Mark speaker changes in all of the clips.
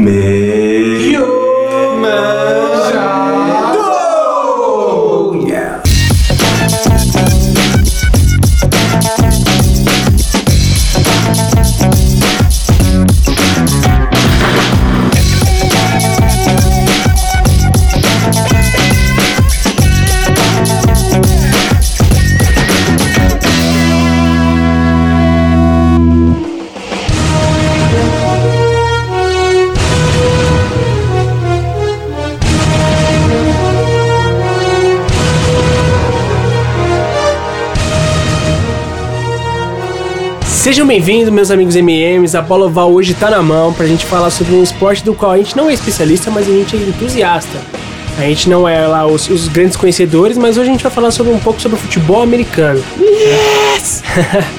Speaker 1: Mais Sejam bem-vindos, meus amigos MMs. A bola oval hoje tá na mão pra gente falar sobre um esporte do qual a gente não é especialista, mas a gente é entusiasta. A gente não é lá os, os grandes conhecedores, mas hoje a gente vai falar sobre um pouco sobre o futebol americano. Yes!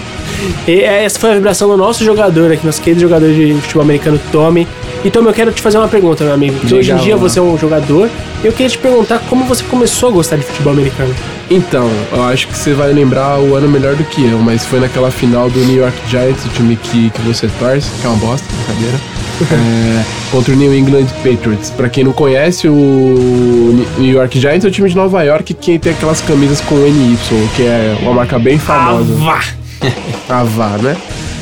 Speaker 1: e essa foi a vibração do nosso jogador aqui, nosso querido jogador de futebol americano, Tommy. Então, eu quero te fazer uma pergunta, meu amigo. Porque hoje em dia você é um jogador. E eu queria te perguntar como você começou a gostar de futebol americano.
Speaker 2: Então, eu acho que você vai lembrar o ano melhor do que eu, mas foi naquela final do New York Giants, o time que, que você torce, que é uma bosta, brincadeira. é, contra o New England Patriots. Pra quem não conhece, o New York Giants é o time de Nova York que tem aquelas camisas com NY, que é uma marca bem famosa.
Speaker 1: Avá!
Speaker 2: Avá, né?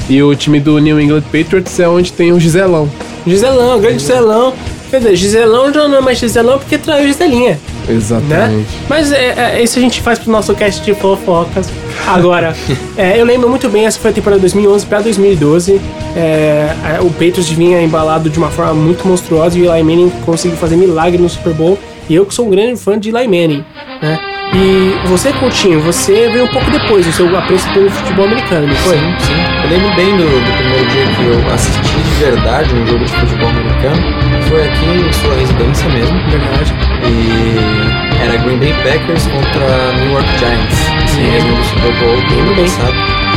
Speaker 2: E o time do New England Patriots é onde tem o Giselão.
Speaker 1: Giselão, grande Giselão. Dizer, Giselão já não é mais Giselão porque traiu Giselinha.
Speaker 2: Exatamente.
Speaker 1: Né? Mas é, é, isso a gente faz pro nosso cast de fofocas. Agora, é, eu lembro muito bem, essa foi a temporada 2011 para 2012. É, o Patriots vinha embalado de uma forma muito monstruosa e o Eli Manning conseguiu fazer milagre no Super Bowl. E eu que sou um grande fã de Eli Manning, né? E você, Coutinho, você veio um pouco depois o seu apreço pelo futebol americano, não foi?
Speaker 3: Sim, sim. Eu lembro bem do, do, primeiro dia que eu assisti de verdade um jogo de futebol americano. Foi aqui em sua residência mesmo.
Speaker 1: Verdade.
Speaker 3: E era Green Bay Packers contra New York Giants. Sim, mesmo no Super Bowl do ano passado.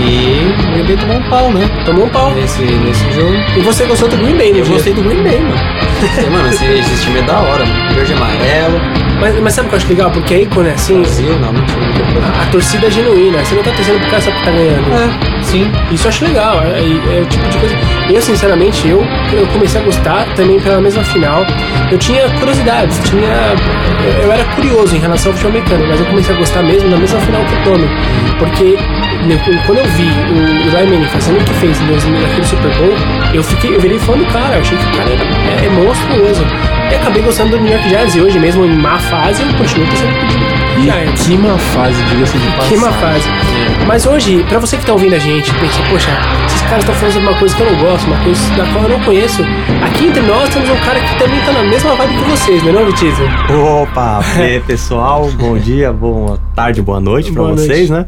Speaker 3: E o Green Bay tomou um pau, né?
Speaker 1: Tomou um pau.
Speaker 3: Nesse, nesse jogo.
Speaker 1: E você gostou do Green Bay, né?
Speaker 3: Eu gostei do Green Bay, mano. mano, esse, esse time é da hora, mano. Verde e amarelo.
Speaker 1: Mas, mas sabe o que eu acho legal? Porque aí quando é assim.
Speaker 3: Brasil, não, mentira,
Speaker 1: a, a torcida é genuína. Você não tá torcendo por causa que tá ganhando.
Speaker 3: É, sim.
Speaker 1: Isso eu acho legal. É, é, é, o tipo de coisa. Eu, sinceramente, eu, eu comecei a gostar também pela mesma final. Eu tinha curiosidades, tinha. Eu, eu era curioso em relação ao futebol americano, mas eu comecei a gostar mesmo na mesma final que o Tommy. Porque quando eu vi o Eli Manning fazendo o que fez naquele Super Bowl, eu fiquei, eu virei fã do cara, eu achei que o cara é, é monstruoso. E acabei gostando do New York Giants e hoje mesmo em má fase eu continuo pensando que
Speaker 2: Giants. Que má fase, diga-se de passagem.
Speaker 1: Que má fase. Mas hoje, pra você que tá ouvindo a gente, pensa, poxa, esses caras estão falando sobre uma coisa que eu não gosto, uma coisa da qual eu não conheço. Aqui entre nós temos um cara que também tá na mesma vibe que vocês, não é não, Vitiza?
Speaker 4: Opa, pessoal, bom dia, boa tarde, boa noite pra
Speaker 1: Boa
Speaker 4: vocês,
Speaker 1: noite.
Speaker 4: né?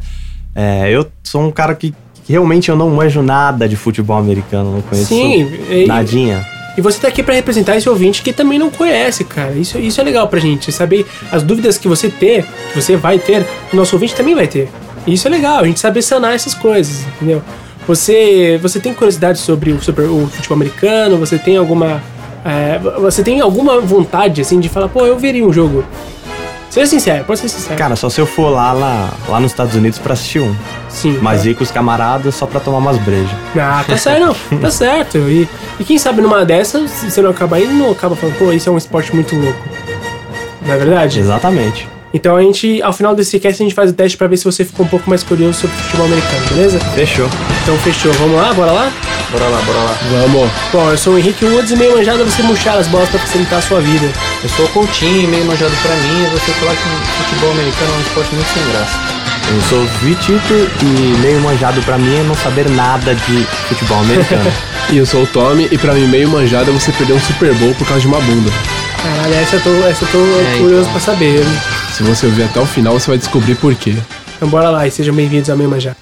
Speaker 4: É, eu sou um cara que realmente eu não manjo nada de futebol americano, não conheço
Speaker 1: Sim,
Speaker 4: nadinha.
Speaker 1: E você tá aqui pra representar esse ouvinte que também não conhece, cara. Isso, isso é legal pra gente, saber as dúvidas que você ter, que você vai ter, o nosso ouvinte também vai ter. E isso é legal, a gente saber sanar essas coisas, entendeu? Você, você tem curiosidade sobre o, sobre o futebol americano? Você tem alguma. é, você tem alguma vontade, assim, de falar, pô, eu veria um jogo? Seja sincero, pode ser sincero.
Speaker 4: Cara, só se eu for lá, lá, lá nos Estados Unidos pra assistir um.
Speaker 1: Sim.
Speaker 4: Mas ir com os camaradas só pra tomar umas brejas.
Speaker 1: Ah, tá certo, não. Tá certo. E, e quem sabe numa dessas, se você não acaba indo, não acaba falando, pô, isso é um esporte muito louco. Não é verdade?
Speaker 4: Exatamente.
Speaker 1: Então a gente, ao final desse cast, a gente faz o teste pra ver se você ficou um pouco mais curioso sobre futebol americano, beleza?
Speaker 4: Fechou.
Speaker 1: Então fechou. Vamos lá? Bora lá?
Speaker 3: Bora lá, bora lá.
Speaker 2: Vamos.
Speaker 1: Bom, eu sou o Henrique Woods e meio manjado você murchar as bolas pra facilitar a sua vida.
Speaker 3: Eu sou o Coutinho e meio manjado pra mim é você falar que o futebol americano é um esporte muito sem graça.
Speaker 4: Eu sou Vitito e meio manjado pra mim é não saber nada de futebol americano.
Speaker 2: E eu sou o Tommy, e pra mim, meio manjado é você perder um Super Bowl por causa de uma bunda.
Speaker 1: Caralho, essa eu tô, essa eu tô
Speaker 3: É,
Speaker 1: curioso
Speaker 3: então.
Speaker 1: pra saber.
Speaker 2: Se você ouvir até o final, você vai descobrir por quê.
Speaker 1: Então bora lá e sejam bem-vindos ao meio manjado.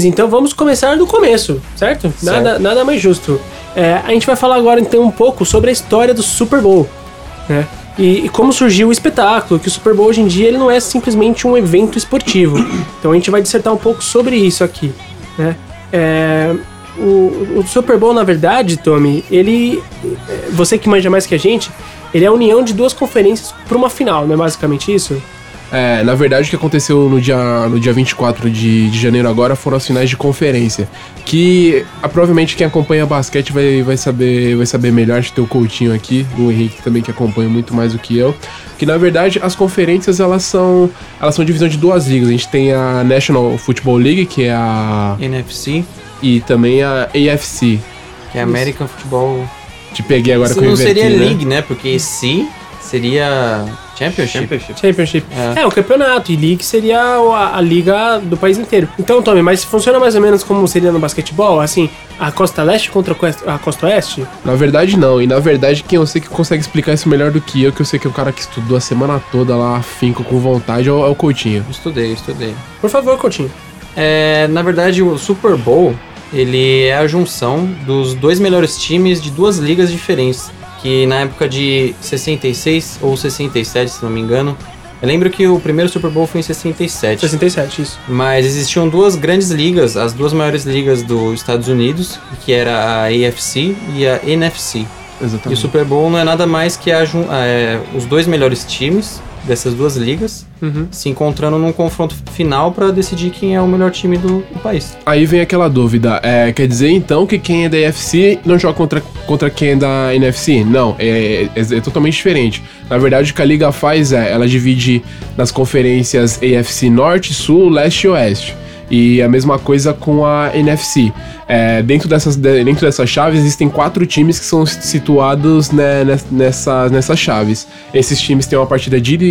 Speaker 1: Games, então vamos começar do começo, certo? Nada, nada mais justo. É, a gente vai falar agora então um pouco sobre a história do Super Bowl, né? E, e como surgiu o espetáculo, que o Super Bowl hoje em dia ele não é simplesmente um evento esportivo. Então a gente vai dissertar um pouco sobre isso aqui, né? É, o, o Super Bowl, na verdade, Tommy, ele. Você que manja mais que a gente, ele é a união de duas conferências para uma final, não é basicamente isso?
Speaker 2: É, na verdade, o que aconteceu no dia, no dia 24 de, de janeiro agora foram as finais de conferência. Que ah, provavelmente quem acompanha basquete vai, vai, saber, vai saber melhor. A gente tem o Coutinho aqui, o Henrique também que acompanha muito mais do que eu. Que na verdade as conferências elas são, elas são divisão de duas ligas. A gente tem a National Football League, que é a.
Speaker 3: NFC,
Speaker 2: e também a AFC.
Speaker 3: que é American Football.
Speaker 2: Te peguei agora
Speaker 3: Isso
Speaker 2: com o
Speaker 3: não seria
Speaker 2: né?
Speaker 3: League, né? Porque C seria Championship.
Speaker 1: Championship.
Speaker 3: É.
Speaker 1: É, o campeonato. E League seria a, a liga do país inteiro. Então, Tommy, mas funciona mais ou menos como seria no basquetebol? Assim, a costa leste contra a costa- oeste?
Speaker 2: Na verdade, não. E na verdade, quem eu sei que consegue explicar isso melhor do que eu, que eu sei que é o cara que estudou a semana toda lá, afinco com vontade, é o, é o Coutinho.
Speaker 3: Estudei, estudei.
Speaker 1: Por favor, Coutinho.
Speaker 3: É, na verdade, o Super Bowl ele é a junção dos dois melhores times de duas ligas diferentes. Que na época de 66 ou 67, se não me engano. Eu lembro que o primeiro Super Bowl foi em 67.
Speaker 1: 67, isso.
Speaker 3: Mas existiam duas grandes ligas, as duas maiores ligas dos Estados Unidos, que era a AFC e a NFC. E o
Speaker 2: Exatamente.
Speaker 3: Super Bowl não é nada mais que a é, os dois melhores times dessas duas ligas
Speaker 1: Uhum.
Speaker 3: se encontrando num confronto final para decidir quem é o melhor time do, do país.
Speaker 2: Aí vem aquela dúvida, é, quer dizer então que quem é da AFC não joga contra, contra quem é da NFC? Não, é, é- é totalmente diferente. Na verdade, o que a liga faz é, ela divide nas conferências AFC Norte, Sul, Leste e Oeste. E a mesma coisa com a NFC. É, dentro, dessas, de- dentro dessas chaves existem quatro times que são situados né, nes- nessas, chaves. Esses times têm uma partida de ida,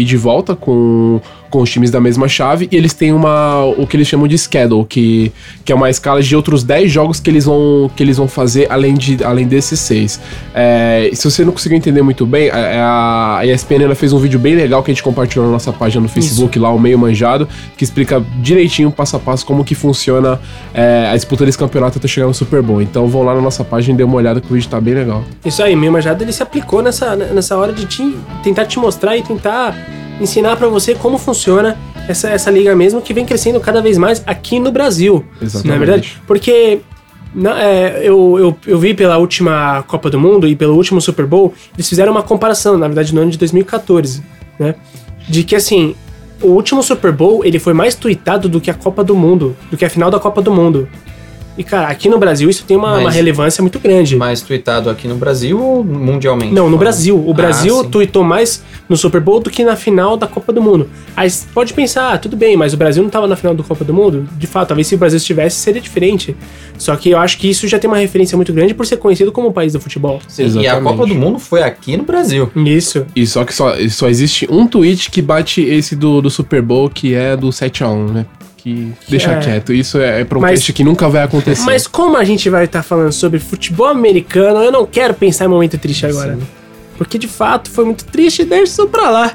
Speaker 2: e de volta com, com os times da mesma chave e eles têm uma o que eles chamam de schedule, que, que é uma escala de outros 10 jogos que eles vão, que eles vão fazer além, de, além desses seis. É, se você não conseguiu entender muito bem, a, a ESPN ela fez um vídeo bem legal que a gente compartilhou na nossa página no Facebook, lá, o Meio Manjado, que explica direitinho, passo a passo, como que funciona é, a disputa desse campeonato até chegar no Super Bowl. Então vão lá na nossa página e dê uma olhada que o vídeo tá bem legal.
Speaker 1: Isso aí, meu Majado, ele se aplicou nessa, nessa hora de te, tentar te mostrar e tentar ensinar pra você como funciona essa, essa liga mesmo, que vem crescendo cada vez mais aqui no Brasil.
Speaker 2: Exatamente.
Speaker 1: Não é verdade? Porque na- é, eu, eu, eu vi pela última Copa do Mundo e pelo último Super Bowl, eles fizeram uma comparação, na verdade, no ano de 2014, né? De que, assim, o último Super Bowl, ele foi mais tweetado do que a Copa do Mundo, do que a final da Copa do Mundo. E, cara, aqui no Brasil isso tem uma,
Speaker 3: Mas-
Speaker 1: uma relevância muito grande.
Speaker 3: Mais tweetado aqui no Brasil ou mundialmente?
Speaker 1: Não, no
Speaker 3: falando?
Speaker 1: Brasil. O
Speaker 3: Ah,
Speaker 1: Brasil
Speaker 3: sim.
Speaker 1: tweetou mais no Super Bowl do que na final da Copa do Mundo. Aí você pode pensar, ah, tudo bem, mas o Brasil não tava na final da Copa do Mundo? De fato, talvez se o Brasil estivesse, seria diferente. Só que eu acho que isso já tem uma referência muito grande por ser conhecido como o país do futebol.
Speaker 3: Sim, e a. Copa do Mundo foi aqui no Brasil.
Speaker 1: Isso.
Speaker 2: E só que só, só existe um tweet que bate esse do, do Super Bowl, que é do 7x1, né? Que deixa
Speaker 1: É.
Speaker 2: quieto. Isso é, é um teste que nunca vai acontecer.
Speaker 1: Mas como a gente vai estar falando sobre futebol americano, eu não quero pensar em momento triste agora. Porque de fato foi muito triste e deixa isso pra lá.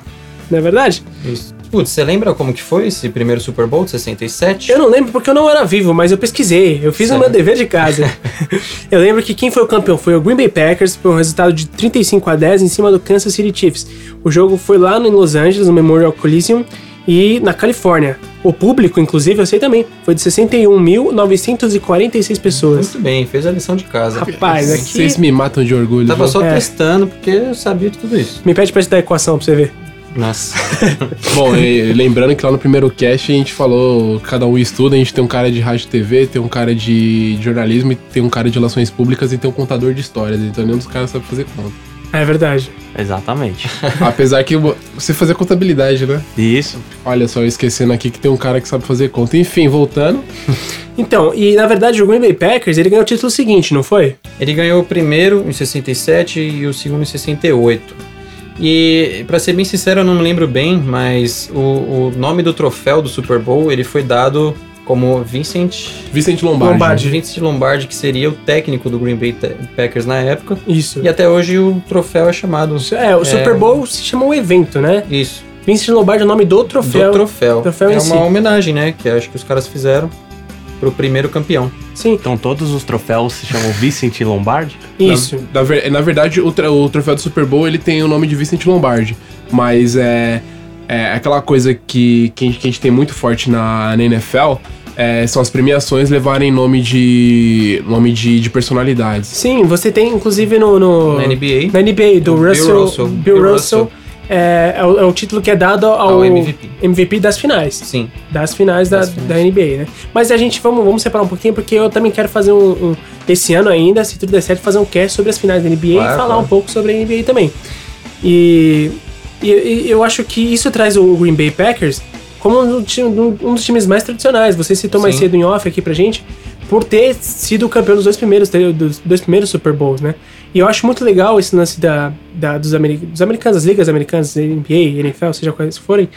Speaker 1: Não é verdade?
Speaker 3: Isso. Putz, você lembra como que foi esse primeiro Super Bowl de 67?
Speaker 1: Eu não lembro porque eu não era vivo, mas eu pesquisei. Eu fiz o meu dever de casa. eu lembro que quem foi o campeão foi o Green Bay Packers, por um resultado de 35 a 10 em cima do Kansas City Chiefs. O jogo foi lá em Los Angeles, no Memorial Coliseum, e na Califórnia. O público, inclusive, eu sei também, foi de 61.946 pessoas.
Speaker 3: Muito bem, fez a lição de casa.
Speaker 1: Rapaz, aqui-
Speaker 2: Vocês me matam de orgulho.
Speaker 3: Tava
Speaker 2: viu?
Speaker 3: só
Speaker 1: É.
Speaker 3: testando porque eu sabia de tudo isso.
Speaker 1: Me pede pra te dar a equação pra você ver.
Speaker 3: Nossa.
Speaker 2: Bom, e lembrando que lá no primeiro cast a gente falou, cada um estuda, a gente tem um cara de rádio e TV, tem um cara de jornalismo, tem um cara de relações públicas e tem um contador de histórias. Então nenhum dos caras sabe fazer conta.
Speaker 1: É verdade.
Speaker 4: Exatamente.
Speaker 2: Apesar que você fazer contabilidade, né?
Speaker 4: Isso.
Speaker 2: Olha só, eu esquecendo aqui que tem um cara que sabe fazer conta. Enfim, voltando.
Speaker 1: Então, e na verdade o Green Bay Packers, ele ganhou o título seguinte, não foi?
Speaker 3: Ele ganhou o primeiro em 67 e o segundo em 68. E, pra ser bem sincero, eu não me lembro bem, mas o, o nome do troféu do Super Bowl, ele foi dado como Vincent
Speaker 2: Vicente Lombardi.
Speaker 1: Lombardi.
Speaker 3: Vincent Lombardi, que seria o técnico do Green Bay Packers na época.
Speaker 1: Isso.
Speaker 3: E até hoje o troféu é chamado
Speaker 1: É, o Super Bowl se chamou o evento, né?
Speaker 3: Isso.
Speaker 1: Vincent Lombardi é o nome do troféu.
Speaker 3: Do troféu.
Speaker 1: Troféu
Speaker 3: é
Speaker 1: em
Speaker 3: uma
Speaker 1: si.
Speaker 3: homenagem, né? Que acho que os caras fizeram pro primeiro campeão.
Speaker 1: Sim,
Speaker 4: Então todos os troféus se chamam Vicente Lombardi?
Speaker 1: isso.
Speaker 2: Na, na na verdade, o, tra- o troféu do Super Bowl ele tem o nome de Vicente Lombardi. Mas é, é aquela coisa que, que, a gente, que a gente tem muito forte na, na NFL. é, são as premiações levarem nome de nome de, de personalidades.
Speaker 1: Sim, você tem inclusive no. no
Speaker 3: Na NBA.
Speaker 1: Na NBA, do
Speaker 3: O Bill
Speaker 1: Russell.
Speaker 3: Russell.
Speaker 1: Bill Russell.
Speaker 3: Russell.
Speaker 1: É, é, o, é o título que é dado ao,
Speaker 3: Ao MVP.
Speaker 1: MVP das finais.
Speaker 3: Sim.
Speaker 1: Das finais, da,
Speaker 3: Das finais.
Speaker 1: da NBA, né? Mas a gente, vamos, vamos separar um pouquinho, porque eu também quero fazer um, um- Esse ano ainda, se tudo der certo, fazer um cast sobre as finais da NBA e
Speaker 3: Claro,
Speaker 1: falar
Speaker 3: claro.
Speaker 1: um pouco sobre a NBA também. E, e- e eu acho que isso traz o Green Bay Packers como um, um- dos times mais tradicionais. Você citou mais
Speaker 3: Sim.
Speaker 1: cedo em off aqui pra gente, por ter sido campeão dos dois primeiros, dos dois primeiros Super Bowls, né? E eu acho muito legal esse lance da, da- dos, dos americanos, das ligas americanas, NBA, NFL, seja quais forem,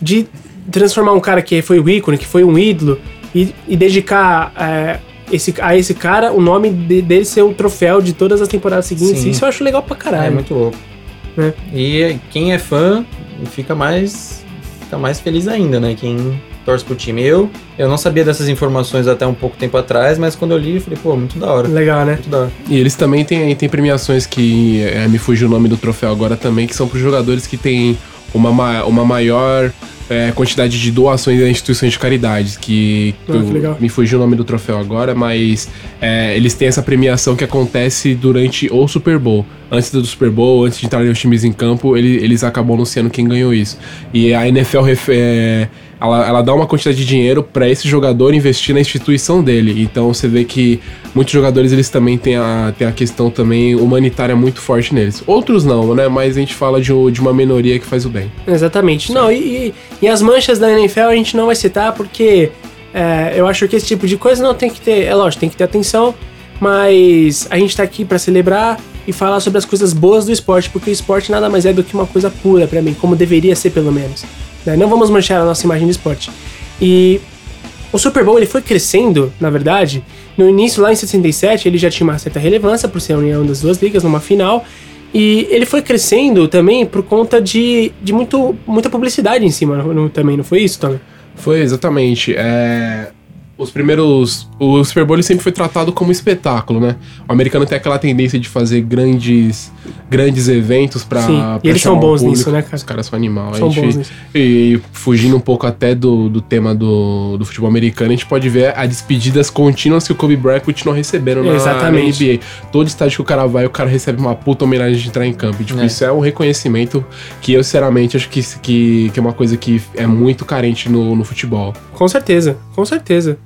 Speaker 1: de transformar um cara que foi o ícone, que foi um ídolo, e, e dedicar é, esse, a esse cara o nome de- dele ser o troféu de todas as temporadas seguintes.
Speaker 3: Sim.
Speaker 1: Isso eu acho legal pra caralho.
Speaker 3: É muito louco.
Speaker 1: Né?
Speaker 3: E quem é fã fica mais, fica mais feliz ainda, né? Quem torce pro time. Eu, eu não sabia dessas informações até um pouco tempo atrás, mas quando eu li, eu falei, pô, muito da hora.
Speaker 1: Legal, né?
Speaker 3: Muito da hora.
Speaker 2: E eles também têm, têm premiações que é, me fugiu o nome do troféu agora também, que são para os jogadores que têm uma, ma- uma maior é, quantidade de doações a instituições de caridade. Que,
Speaker 1: Ah,
Speaker 2: eu- me fugiu o nome do troféu agora, mas é, eles têm essa premiação que acontece durante o Super Bowl. Antes do Super Bowl, antes de entrarem os times em campo, ele- eles acabam anunciando quem ganhou isso. E a NFL é, ela, ela dá uma quantidade de dinheiro para esse jogador investir na instituição dele. Então você vê que muitos jogadores eles também têm a, têm a questão também humanitária muito forte neles. Outros não, né? Mas a gente fala de, de uma minoria que faz o bem.
Speaker 1: Exatamente. Não, e, e, as manchas da NFL a gente não vai citar porque é, eu acho que esse tipo de coisa não tem que ter. É lógico, tem que ter atenção, mas a gente tá aqui pra celebrar e falar sobre as coisas boas do esporte, porque o esporte nada mais é do que uma coisa pura pra mim, como deveria ser pelo menos. né? Não vamos manchar a nossa imagem do esporte. E o Super Bowl ele foi crescendo, na verdade. No início, lá em 67, ele já tinha uma certa relevância por ser a união das duas ligas numa final. E ele foi crescendo também por conta de, de muito, muita publicidade em cima no- também, não foi isso, Tommy?
Speaker 2: Foi exatamente. É, os primeiros. O Super Bowl sempre foi tratado como espetáculo, né? O americano tem aquela tendência de fazer grandes, grandes eventos pra.
Speaker 1: Sim,
Speaker 2: pra
Speaker 1: e eles são bons nisso, né, cara?
Speaker 2: Os caras são animal.
Speaker 1: São
Speaker 2: gente,
Speaker 1: bons nisso.
Speaker 2: E fugindo um pouco até do, do tema do, do futebol americano, a gente pode ver as despedidas contínuas que o Kobe Bryant continua recebendo na,
Speaker 1: Exatamente.
Speaker 2: na NBA. Todo estádio que o cara vai, o cara recebe uma puta homenagem de entrar em campo. E, tipo,
Speaker 3: É.
Speaker 2: isso é um reconhecimento que eu, sinceramente, acho que, que, que é uma coisa que é muito carente no, no futebol.
Speaker 1: Com certeza, com certeza.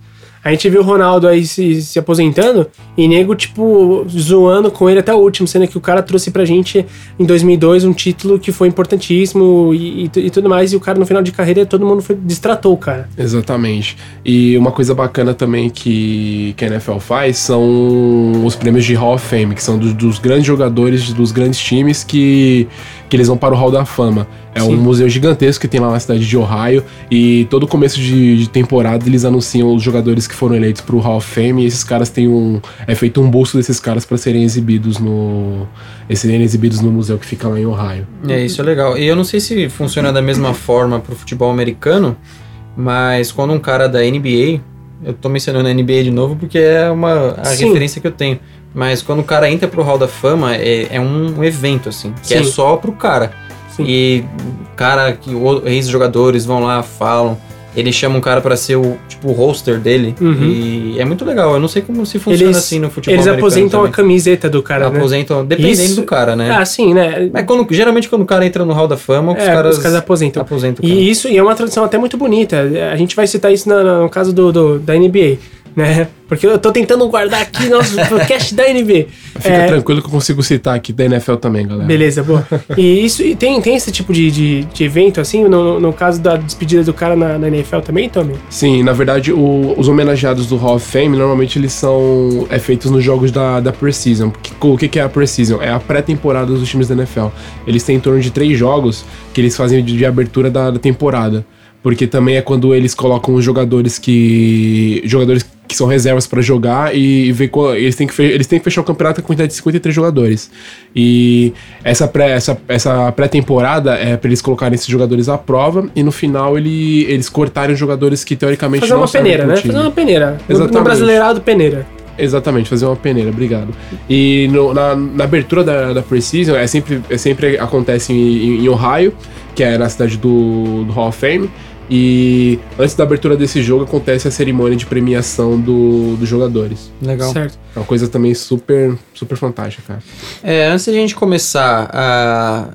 Speaker 1: A gente viu o Ronaldo aí se, se aposentando e nego, tipo, zoando com ele até o último, sendo que o cara trouxe pra gente em 2002 um título que foi importantíssimo e, e e tudo mais, e o cara no final de carreira todo mundo foi, distratou o cara.
Speaker 2: Exatamente. E uma coisa bacana também que, que a NFL faz são os prêmios de Hall of Fame, que são dos grandes jogadores dos grandes times que, que eles vão para o Hall da Fama. É
Speaker 1: Sim.
Speaker 2: um museu gigantesco que tem lá na cidade de Ohio e todo começo de, de temporada eles anunciam os jogadores que foram eleitos para o Hall of Fame e esses caras têm um é feito um busto desses caras para serem exibidos no eles serem exibidos no museu que fica lá em Ohio.
Speaker 3: É, isso é legal. E eu não sei se funciona da mesma forma pro futebol americano, mas quando um cara da NBA, eu tô mencionando a NBA de novo porque é uma a
Speaker 1: Sim.
Speaker 3: referência que eu tenho. Mas quando o cara entra pro Hall da Fama, é, é um evento, assim, que é
Speaker 1: Sim.
Speaker 3: só pro cara.
Speaker 1: Sim.
Speaker 3: E cara, que ex-jogadores vão lá, falam. Ele chama um cara pra ser o, tipo, o roster dele.
Speaker 1: Uhum.
Speaker 3: E é muito legal. Eu não sei como se funciona
Speaker 1: Eles,
Speaker 3: assim no futebol
Speaker 1: eles aposentam a
Speaker 3: também.
Speaker 1: camiseta do cara, né?
Speaker 3: Aposentam, dependendo
Speaker 1: Isso-
Speaker 3: do cara, né?
Speaker 1: Ah, sim, né?
Speaker 3: Mas quando, geralmente quando o cara entra no Hall da Fama, os
Speaker 1: É,
Speaker 3: caras,
Speaker 1: os caras aposentam.
Speaker 3: aposentam.
Speaker 1: E isso e é uma tradição até muito bonita. A gente vai citar isso no, no caso do, do- da NBA, né? Porque eu tô tentando guardar aqui nosso podcast da NBA.
Speaker 2: Fica
Speaker 1: É,
Speaker 2: tranquilo que eu consigo citar aqui da NFL também, galera.
Speaker 1: Beleza, boa. E isso e tem, tem esse tipo de, de, de evento, assim, no, no caso da despedida do cara na, na NFL também, Tommy?
Speaker 2: Sim, na verdade, o- os homenageados do Hall of Fame, normalmente eles são é, feitos nos jogos da, da Precision. O que, que é a Precision? É a pré-temporada dos times da NFL. Eles têm em torno de três jogos que eles fazem de, de abertura da, da temporada. Porque também é quando eles colocam os jogadores que. jogadores que são reservas pra jogar e, e ver qual, eles têm que fe- eles têm que fechar o campeonato com quantidade de 53 jogadores. E essa pré essa, essa pré-temporada é pra eles colocarem esses jogadores à prova e no final ele, eles cortarem os jogadores que teoricamente
Speaker 1: Fazer
Speaker 2: não
Speaker 1: uma peneira, né?
Speaker 2: time.
Speaker 1: Fazer uma peneira. No- No
Speaker 2: Exatamente.
Speaker 1: brasileirado, peneira.
Speaker 2: Exatamente, fazer uma peneira, obrigado. E no- na, na abertura da, da Precision, é sempre, é sempre acontece em, em Ohio, que é na cidade do, do Hall of Fame. E antes da abertura desse jogo acontece a cerimônia de premiação do, dos jogadores.
Speaker 3: Legal.
Speaker 1: Certo.
Speaker 2: É uma coisa também super, super fantástica, cara.
Speaker 3: É, antes de a gente começar a,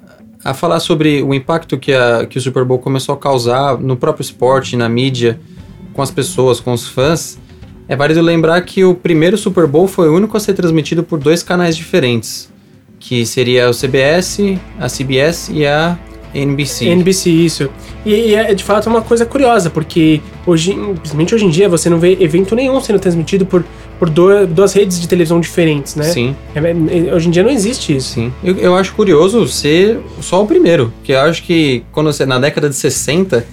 Speaker 3: a falar sobre o impacto que, a, que o Super Bowl começou a causar no próprio esporte, na mídia, com as pessoas, com os fãs, é válido lembrar que o primeiro Super Bowl foi o único a ser transmitido por dois canais diferentes, que seria o CBS, a CBS e a NBC.
Speaker 1: NBC, isso. E, e é de fato uma coisa curiosa, porque hoje, principalmente hoje em dia, você não vê evento nenhum sendo transmitido por, por duas redes de televisão diferentes, né?
Speaker 3: Sim,
Speaker 1: É, é, hoje em dia não existe isso.
Speaker 3: sim. Eu, eu acho curioso ser só o primeiro, que eu acho que quando você, na década de 60,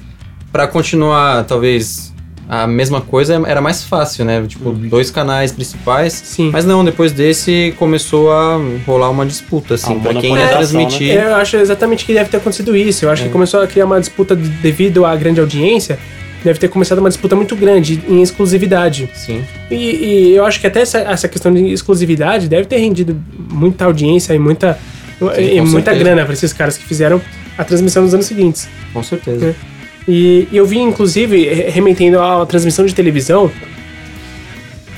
Speaker 3: pra continuar talvez a mesma coisa era mais fácil, né? Tipo, dois canais principais.
Speaker 1: Sim.
Speaker 3: Mas não, depois desse começou a rolar uma disputa, assim,
Speaker 4: Ah,
Speaker 3: pra quem ia transmitir.
Speaker 1: É, Eu acho exatamente que deve ter acontecido isso. Eu acho
Speaker 3: É.
Speaker 1: que começou a criar uma disputa de- devido à grande audiência. Deve ter começado uma disputa muito grande em exclusividade.
Speaker 3: Sim.
Speaker 1: E, e eu acho que até essa, essa questão de exclusividade deve ter rendido muita audiência e muita, e
Speaker 3: com
Speaker 1: muita
Speaker 3: certeza.
Speaker 1: grana para esses caras que fizeram a transmissão nos anos seguintes.
Speaker 3: Com certeza.
Speaker 1: É. E, e eu vi, inclusive, re- remetendo à transmissão de televisão,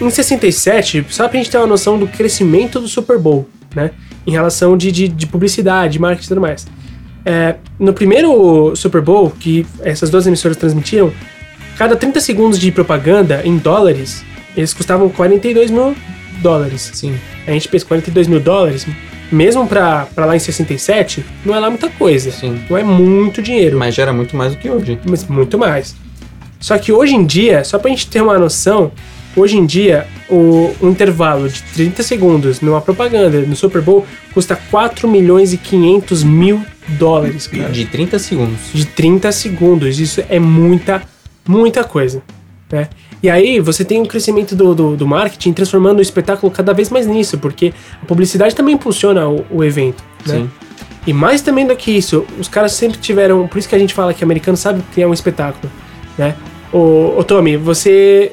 Speaker 1: em 67, só pra gente ter uma noção do crescimento do Super Bowl, né? Em relação de, de, de publicidade, marketing e tudo mais. É, no primeiro Super Bowl, que essas duas emissoras transmitiram, cada 30 segundos de propaganda em dólares, eles custavam 42 mil dólares.
Speaker 3: Sim.
Speaker 1: A gente pensa 42 mil dólares, mesmo pra, pra lá em 67, não é lá muita coisa.
Speaker 3: Sim.
Speaker 1: Não é muito dinheiro
Speaker 3: Mas gera muito mais do que hoje.
Speaker 1: mas muito mais. Só que hoje em dia, só pra gente ter uma noção, hoje em dia o, o intervalo de 30 segundos numa propaganda no Super Bowl custa 4 milhões e 500 mil dólares, cara.
Speaker 3: De 30 segundos.
Speaker 1: De 30 segundos. Isso é muita, muita coisa. Né? E aí você tem um crescimento do, do, do marketing transformando o espetáculo cada vez mais nisso, porque a publicidade também impulsiona o, o evento. Né?
Speaker 3: Sim.
Speaker 1: E mais também do que isso, os caras sempre tiveram. Por isso que a gente fala que americano sabe criar um espetáculo, né? Ô, ô Tommy, você.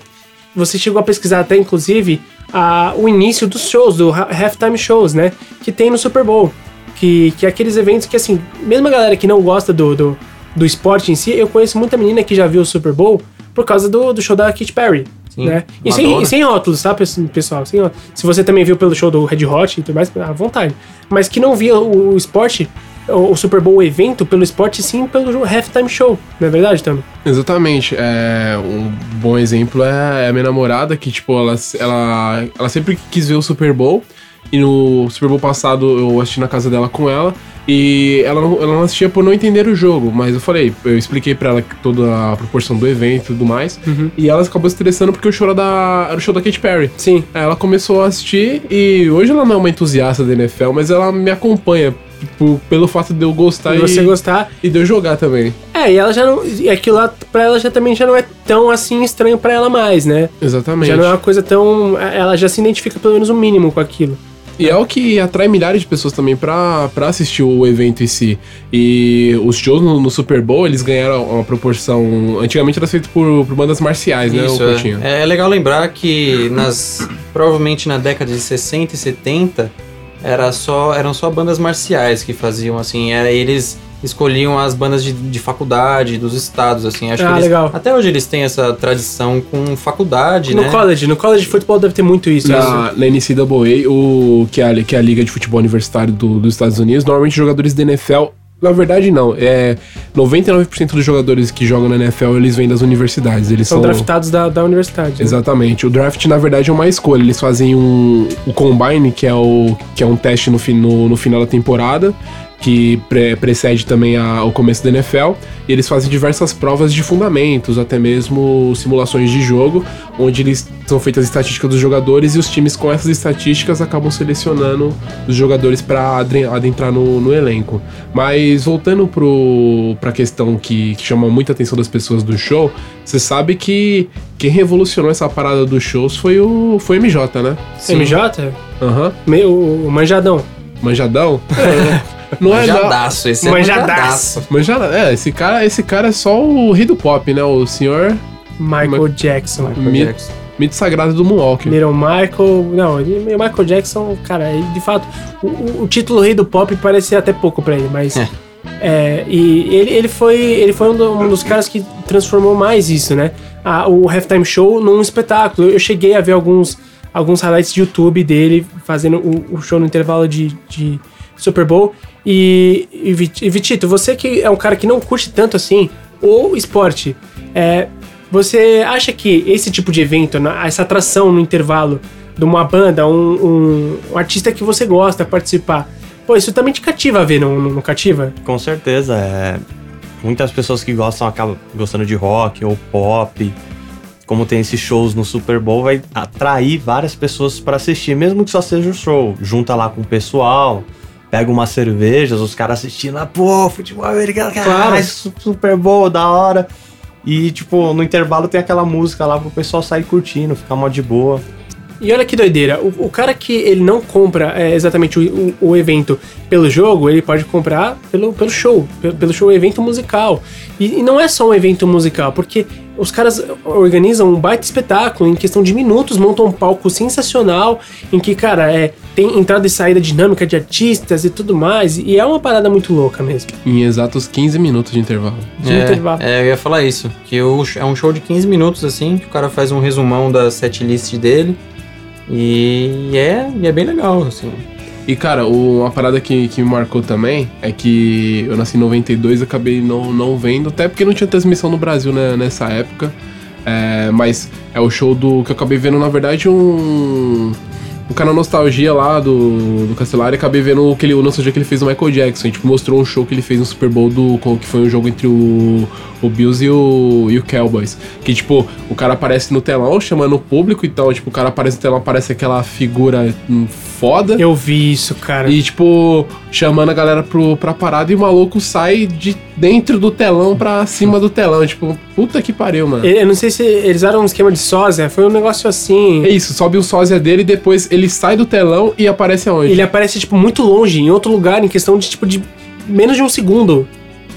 Speaker 1: Você chegou a pesquisar até, inclusive, a, o início dos shows, do ha- halftime shows, né? Que tem no Super Bowl. Que, que é aqueles eventos que, assim, mesmo a galera que não gosta do, do, do esporte em si, eu conheço muita menina que já viu o Super Bowl por causa do, do show da Katy Perry.
Speaker 3: Sim,
Speaker 1: né? E sem, e sem rótulos, tá, pes- pessoal? Sem rótulos. Se você também viu pelo show do Red Hot e tudo mais, à vontade. Mas que não via o, o esporte, o, o Super Bowl o evento pelo esporte, sim pelo halftime show. Não é verdade, Tommy?
Speaker 2: Exatamente. É, um bom exemplo é a minha namorada, que, tipo, ela, ela, ela sempre quis ver o Super Bowl. E no Super Bowl passado eu assisti na casa dela com ela. E ela não, ela não assistia por não entender o jogo. Mas eu falei, eu expliquei pra ela toda a proporção do evento e tudo mais. E ela acabou se interessando porque o show era, da, era o show da Katy Perry.
Speaker 1: Sim.
Speaker 2: Aí Ela começou a assistir e hoje ela não é uma entusiasta da NFL, mas ela me acompanha por- pelo fato de eu gostar
Speaker 1: você
Speaker 2: e,
Speaker 1: gostar.
Speaker 2: e de eu jogar também.
Speaker 1: É, e ela já não. E aquilo lá, pra ela já também já não é tão assim estranho pra ela mais, né?
Speaker 2: Exatamente.
Speaker 1: Já não é uma coisa tão. Ela já se identifica pelo menos o mínimo com aquilo.
Speaker 2: E é o que atrai milhares de pessoas também pra, pra assistir o evento em si. E os shows no, no Super Bowl, eles ganharam uma proporção. Antigamente era feito por, por bandas marciais, né?
Speaker 3: Isso,
Speaker 2: Coutinho?
Speaker 3: é. é legal lembrar que nas provavelmente na década de 60 e 70 era só, eram só bandas marciais que faziam assim, era, eles escolhiam as bandas de, de faculdade, dos estados, assim, acho
Speaker 1: Ah,
Speaker 3: que eles,
Speaker 1: legal.
Speaker 3: até hoje eles têm essa tradição com faculdade,
Speaker 1: No
Speaker 3: né?
Speaker 1: college, no college de futebol deve ter muito isso. né?
Speaker 2: Na, na NCAA, o, que, é a, que é a Liga de Futebol Universitário do- dos Estados Unidos, normalmente jogadores da NFL. Na verdade, não. É 99% dos jogadores que jogam na NFL eles vêm das universidades. Eles
Speaker 1: São
Speaker 2: são,
Speaker 1: draftados da, da universidade. né?
Speaker 2: Exatamente. O draft, na verdade, é uma escolha. Eles fazem um, o combine, que é, o, que é um teste no, no, no final da temporada. Que pre- precede também a- o começo da NFL. E eles fazem diversas provas de fundamentos, até mesmo simulações de jogo, onde eles são feitas as estatísticas dos jogadores e os times com essas estatísticas acabam selecionando os jogadores para adentrar no, no elenco. Mas voltando para a questão que, que chama muita atenção das pessoas do show, você sabe que quem revolucionou essa parada dos shows foi o, foi o MJ, né?
Speaker 1: MJ?
Speaker 2: Aham.
Speaker 1: Meio, o manjadão.
Speaker 2: Manjadão? É nada.
Speaker 3: Manjadaço, esse é
Speaker 1: Manjadaço.
Speaker 3: manjadaço.
Speaker 2: Manjada, é, esse cara, esse cara é só o rei do pop, né? O senhor
Speaker 1: Michael Jackson.
Speaker 3: Michael
Speaker 2: Mi-
Speaker 3: Jackson.
Speaker 2: mito sagrado do Moonwalker.
Speaker 1: Little Michael. Não, ele- Michael Jackson, cara, ele, de fato, o, o- o título Rei do Pop parece até pouco pra ele, mas.
Speaker 3: É.
Speaker 1: é, e ele, ele foi, ele foi um, do- um dos caras que transformou mais isso, né? Ah, o Halftime Show num espetáculo. Eu cheguei a ver alguns, alguns highlights de YouTube dele fazendo o, o show no intervalo de, de Super Bowl. E, e, Vit- Vitito, você que é um cara que não curte tanto assim o esporte, é, você acha que esse tipo de evento, essa atração no intervalo de uma banda, um, um- um artista que você gosta participar, pô, isso também te cativa a ver, não, não cativa?
Speaker 5: Com certeza, é. Muitas pessoas que gostam acabam gostando de rock ou pop. Como tem esses shows no Super Bowl, vai atrair várias pessoas para assistir, mesmo que só seja um show. Junta lá com o pessoal, pega umas cervejas, os caras assistindo lá, pô, futebol americano,
Speaker 1: Claro.
Speaker 5: Super Bowl, da hora. E, tipo, no intervalo tem aquela música lá pro pessoal sair curtindo, ficar mó de boa.
Speaker 1: E olha que doideira, o, o cara que ele não compra é, exatamente o, o- o evento pelo jogo, ele pode comprar pelo, pelo show, pelo, pelo show evento musical. E, e não é só um evento musical, porque os caras organizam um baita espetáculo, em questão de minutos, montam um palco sensacional, em que, cara, é, tem entrada e saída dinâmica de artistas e tudo mais, e é uma parada muito louca mesmo.
Speaker 2: Em exatos 15 minutos de intervalo.
Speaker 1: De intervalo.
Speaker 3: É, é, eu ia falar isso. Que o, é um show de 15 minutos, assim, que o cara faz um resumão da setlist dele. E é, e é bem legal, assim.
Speaker 2: E, cara, o- uma parada que, que me marcou também é que eu nasci em 92 e acabei não, não vendo, até porque não tinha transmissão no Brasil né, nessa época. É, mas é o show do que eu acabei vendo, na verdade, um. Um canal Nostalgia lá do, do Castelar e acabei vendo aquele, o Nostalgia que ele fez do Michael Jackson. E, tipo, mostrou um show que ele fez no Super Bowl do. que foi um jogo entre o, o Bills e o, e o Cowboys. Que, tipo, o cara aparece no telão chamando o público, então, tipo, o cara aparece no telão, aparece aquela figura foda.
Speaker 1: Eu vi isso, cara.
Speaker 2: E, tipo, chamando a galera pro, pra parada e o maluco sai de dentro do telão pra cima do telão. Tipo, puta que pariu, mano.
Speaker 1: Eu não sei se eles usaram um esquema de sósia, foi um negócio assim.
Speaker 2: É isso, sobe o sósia dele e depois ele sai do telão e aparece aonde?
Speaker 1: Ele aparece, tipo, muito longe, em outro lugar, em questão de, tipo, de menos de um segundo.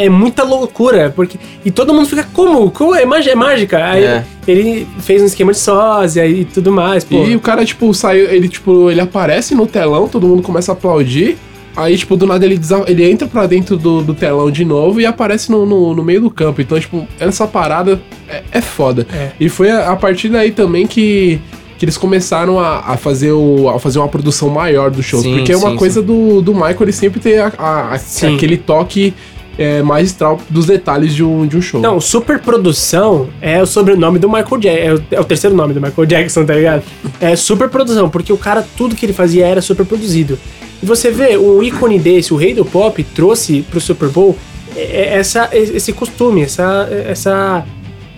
Speaker 1: É muita loucura, porque... E todo mundo fica, como? como? É, mágica, é mágica. Aí
Speaker 3: É.
Speaker 1: ele fez um esquema de sósia e tudo mais, pô.
Speaker 2: E o cara, tipo, saiu, ele, tipo, ele aparece no telão, todo mundo começa a aplaudir. Aí, tipo, do nada ele, ele entra pra dentro do, do telão de novo e aparece no, no, no meio do campo. Então, tipo, essa parada é, é foda.
Speaker 1: É.
Speaker 2: E foi a, a partir daí também que, que eles começaram a, a fazer o, a fazer uma produção maior do show.
Speaker 3: Sim,
Speaker 2: porque é uma
Speaker 3: sim,
Speaker 2: coisa do, do Michael, ele sempre tem a- a- aquele toque é, magistral dos detalhes de um, de um show.
Speaker 1: Não, superprodução é o sobrenome do Michael Jackson. É, o- é o terceiro nome do Michael Jackson, tá ligado? É superprodução, porque o cara, tudo que ele fazia era superproduzido. E você vê, um ícone desse, o rei do pop, trouxe pro Super Bowl é- é essa, esse costume, essa, essa,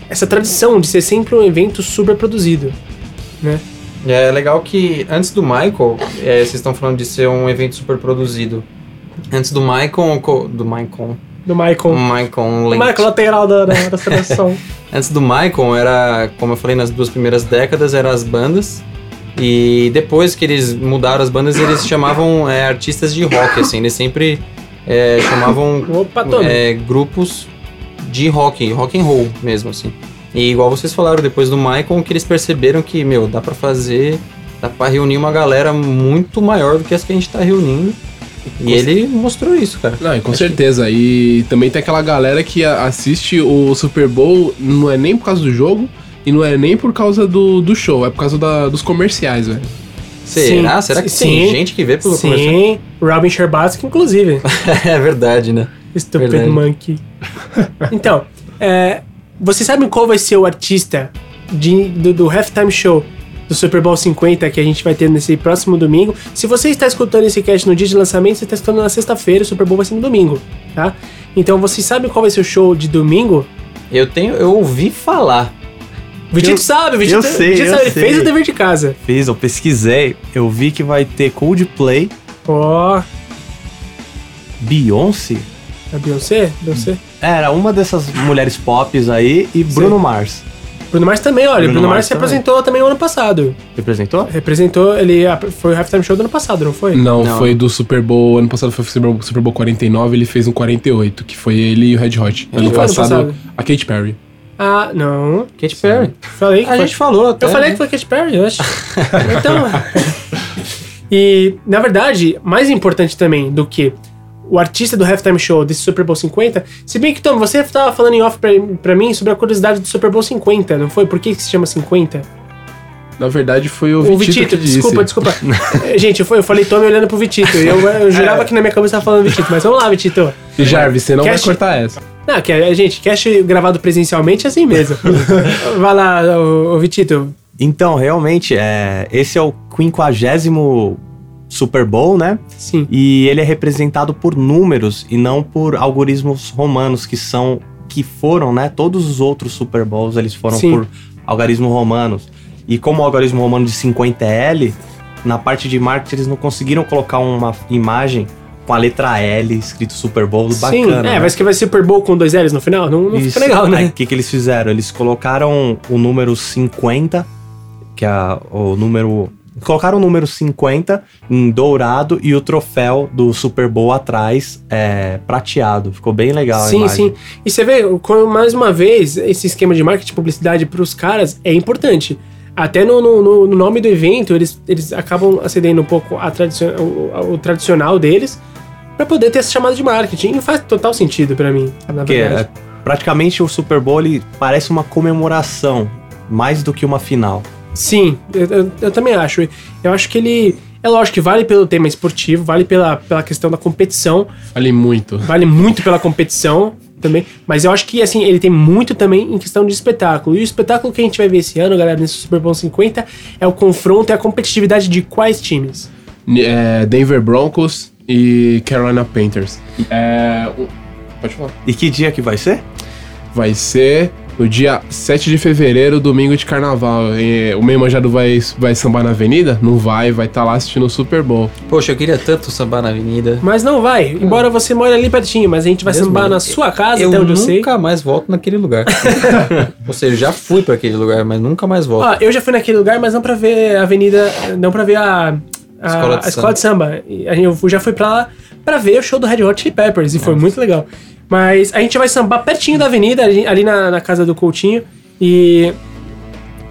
Speaker 1: essa tradição de ser sempre um evento superproduzido, né?
Speaker 3: E é legal que antes do Michael, é, vocês estão falando de ser um evento super produzido. Antes do Michael, do Michael,
Speaker 1: Do Michael.
Speaker 3: Michael Lynch.
Speaker 1: Michael, lateral da, da, da seleção.
Speaker 3: Antes do Michael, era, como eu falei, nas duas primeiras décadas, eram as bandas. E depois que eles mudaram as bandas, eles chamavam é, artistas de rock, assim. Eles sempre é, chamavam
Speaker 1: Opa,
Speaker 3: é, grupos de rock, rock and roll mesmo, assim. E igual vocês falaram depois do Michael, que eles perceberam que, meu, dá pra fazer, dá pra reunir uma galera muito maior do que as que a gente tá reunindo. E ele mostrou isso, cara.
Speaker 2: Não, e com certeza. E também tem aquela galera que assiste o Super Bowl, não é nem por causa do jogo e não é nem por causa do, do show, é por causa da- dos comerciais, velho.
Speaker 3: Será?
Speaker 1: Sim,
Speaker 3: Será que
Speaker 1: sim.
Speaker 3: tem gente que vê pelo comercial?
Speaker 1: Sim, Robin Sherbatsky, inclusive.
Speaker 3: é verdade, né?
Speaker 1: Stupid
Speaker 3: Verdade.
Speaker 1: Monkey. então, é, vocês sabem qual vai ser o artista de- do, do Halftime Show do Super Bowl 50 que a gente vai ter nesse próximo domingo. Se você está escutando esse cast no dia de lançamento, você está escutando na sexta-feira, o Super Bowl vai ser no domingo, tá? Então vocês sabem qual vai ser o show de domingo?
Speaker 3: Eu tenho, eu ouvi falar.
Speaker 1: O Vitito
Speaker 5: Eu-
Speaker 1: sabe, o Vitito,
Speaker 5: eu sei,
Speaker 1: o Vitito
Speaker 5: eu
Speaker 1: sabe, ele
Speaker 5: sei.
Speaker 1: fez o dever de casa.
Speaker 5: Fiz, eu pesquisei, eu vi que vai ter Coldplay,
Speaker 1: Ó,
Speaker 5: Beyoncé,
Speaker 1: a Beyoncé? Beyoncé?
Speaker 5: era uma dessas mulheres pop aí, e Bruno Mars.
Speaker 1: Bruno Mars também, olha,
Speaker 5: Bruno
Speaker 1: Bruno, Mars
Speaker 5: Mars
Speaker 1: se
Speaker 5: também.
Speaker 1: apresentou também o ano passado.
Speaker 5: Representou?
Speaker 1: Representou, ele foi o halftime show do ano passado, não foi?
Speaker 2: Não,
Speaker 3: Não.
Speaker 2: foi do Super Bowl. Ano passado foi o Super Bowl, Super Bowl 49, ele fez um 48, que foi ele e o Red Hot. Ano
Speaker 1: foi ano
Speaker 2: passado,
Speaker 1: passado?
Speaker 2: a Katy Perry.
Speaker 1: Ah, não.
Speaker 3: Katy Perry.
Speaker 1: Falei que
Speaker 3: A
Speaker 1: foi.
Speaker 3: gente falou até.
Speaker 1: Eu falei que foi Katy Perry, eu acho. então. e, na verdade, mais importante também do que o artista do halftime show desse Super Bowl 50, se bem que, Tom, você estava falando em off pra, pra mim sobre a curiosidade do Super Bowl 50, não foi? Por que, que se chama 50?
Speaker 2: Na verdade, foi o,
Speaker 1: O
Speaker 2: Vitito,
Speaker 1: Vitito,
Speaker 2: que disse.
Speaker 1: desculpa, desculpa. Eh, Gente, eu, fui- eu falei Tommy olhando pro Vitito. e Eu, eu jurava que na minha cabeça tava falando Vitito, mas vamos lá, Vitito.
Speaker 2: E Jarvis, você não
Speaker 1: Cast-
Speaker 2: vai cortar essa.
Speaker 1: Não, que, a- gente, cast gravado presencialmente é assim mesmo. Vai lá, ô, ô, Vitito.
Speaker 5: Então, realmente, é, esse é o 50 Super Bowl, né?
Speaker 1: Sim.
Speaker 5: E ele é representado por números e não por algoritmos romanos, que são. que foram, né? Todos os outros Super Bowls eles foram
Speaker 1: Sim.
Speaker 5: por algarismos romanos. E como o algarismo romano de 50 é L, na parte de marketing eles não conseguiram colocar uma imagem com a letra L escrito Super Bowl
Speaker 1: Sim,
Speaker 5: bacana.
Speaker 1: é,
Speaker 5: né?
Speaker 1: mas que vai ser Super Bowl com dois L's no final? Não, não
Speaker 5: Isso.
Speaker 1: fica legal, né?
Speaker 5: O que, que eles fizeram? Eles colocaram o número 50, que é o número. Colocaram o número 50 em dourado e o troféu do Super Bowl atrás é, prateado. Ficou bem legal
Speaker 1: Sim, sim. E você vê, mais uma vez, esse esquema de marketing e publicidade pros caras é importante. Até no, no- no- no nome do evento, eles, eles acabam acedendo um pouco a tradicio- o, o tradicional deles pra poder ter essa chamada de marketing. E faz total sentido pra mim, na
Speaker 5: Porque
Speaker 1: verdade.
Speaker 5: é, praticamente o Super Bowl ele parece uma comemoração, mais do que uma final.
Speaker 1: Sim, eu, eu- eu também acho. Eu acho que ele. É lógico que vale pelo tema esportivo, vale pela, pela questão da competição,
Speaker 2: Falei muito.
Speaker 1: vale muito pela competição também, mas eu acho que assim, ele tem muito também em questão de espetáculo. E o espetáculo que a gente vai ver esse ano, galera, nesse Super Bowl 50, é o confronto e a competitividade de quais times?
Speaker 2: É, Denver Broncos e Carolina Panthers. É, pode falar.
Speaker 5: E que dia que vai ser?
Speaker 2: Vai ser no dia 7 de fevereiro, domingo de carnaval. E o meio manjado vai, vai sambar na avenida? Não vai, vai estar lá assistindo o Super Bowl.
Speaker 3: Poxa, eu queria tanto sambar na avenida.
Speaker 1: Mas não vai, embora você more ali pertinho, mas a gente vai
Speaker 3: Deus
Speaker 1: sambar
Speaker 3: me
Speaker 1: na sua casa,
Speaker 3: eu
Speaker 1: até onde eu sei.
Speaker 3: nunca mais volto naquele lugar. Ou seja, eu já fui pra aquele lugar, mas nunca mais volto.
Speaker 1: Ó, eu já fui naquele lugar, mas não pra ver a avenida, não pra ver a, a,
Speaker 3: Escola de
Speaker 1: a escola de samba. E Eu já fui pra lá pra ver o show do Red Hot Chili Peppers e foi muito legal. Mas a gente vai sambar pertinho da avenida, ali, na, na casa do Coutinho. E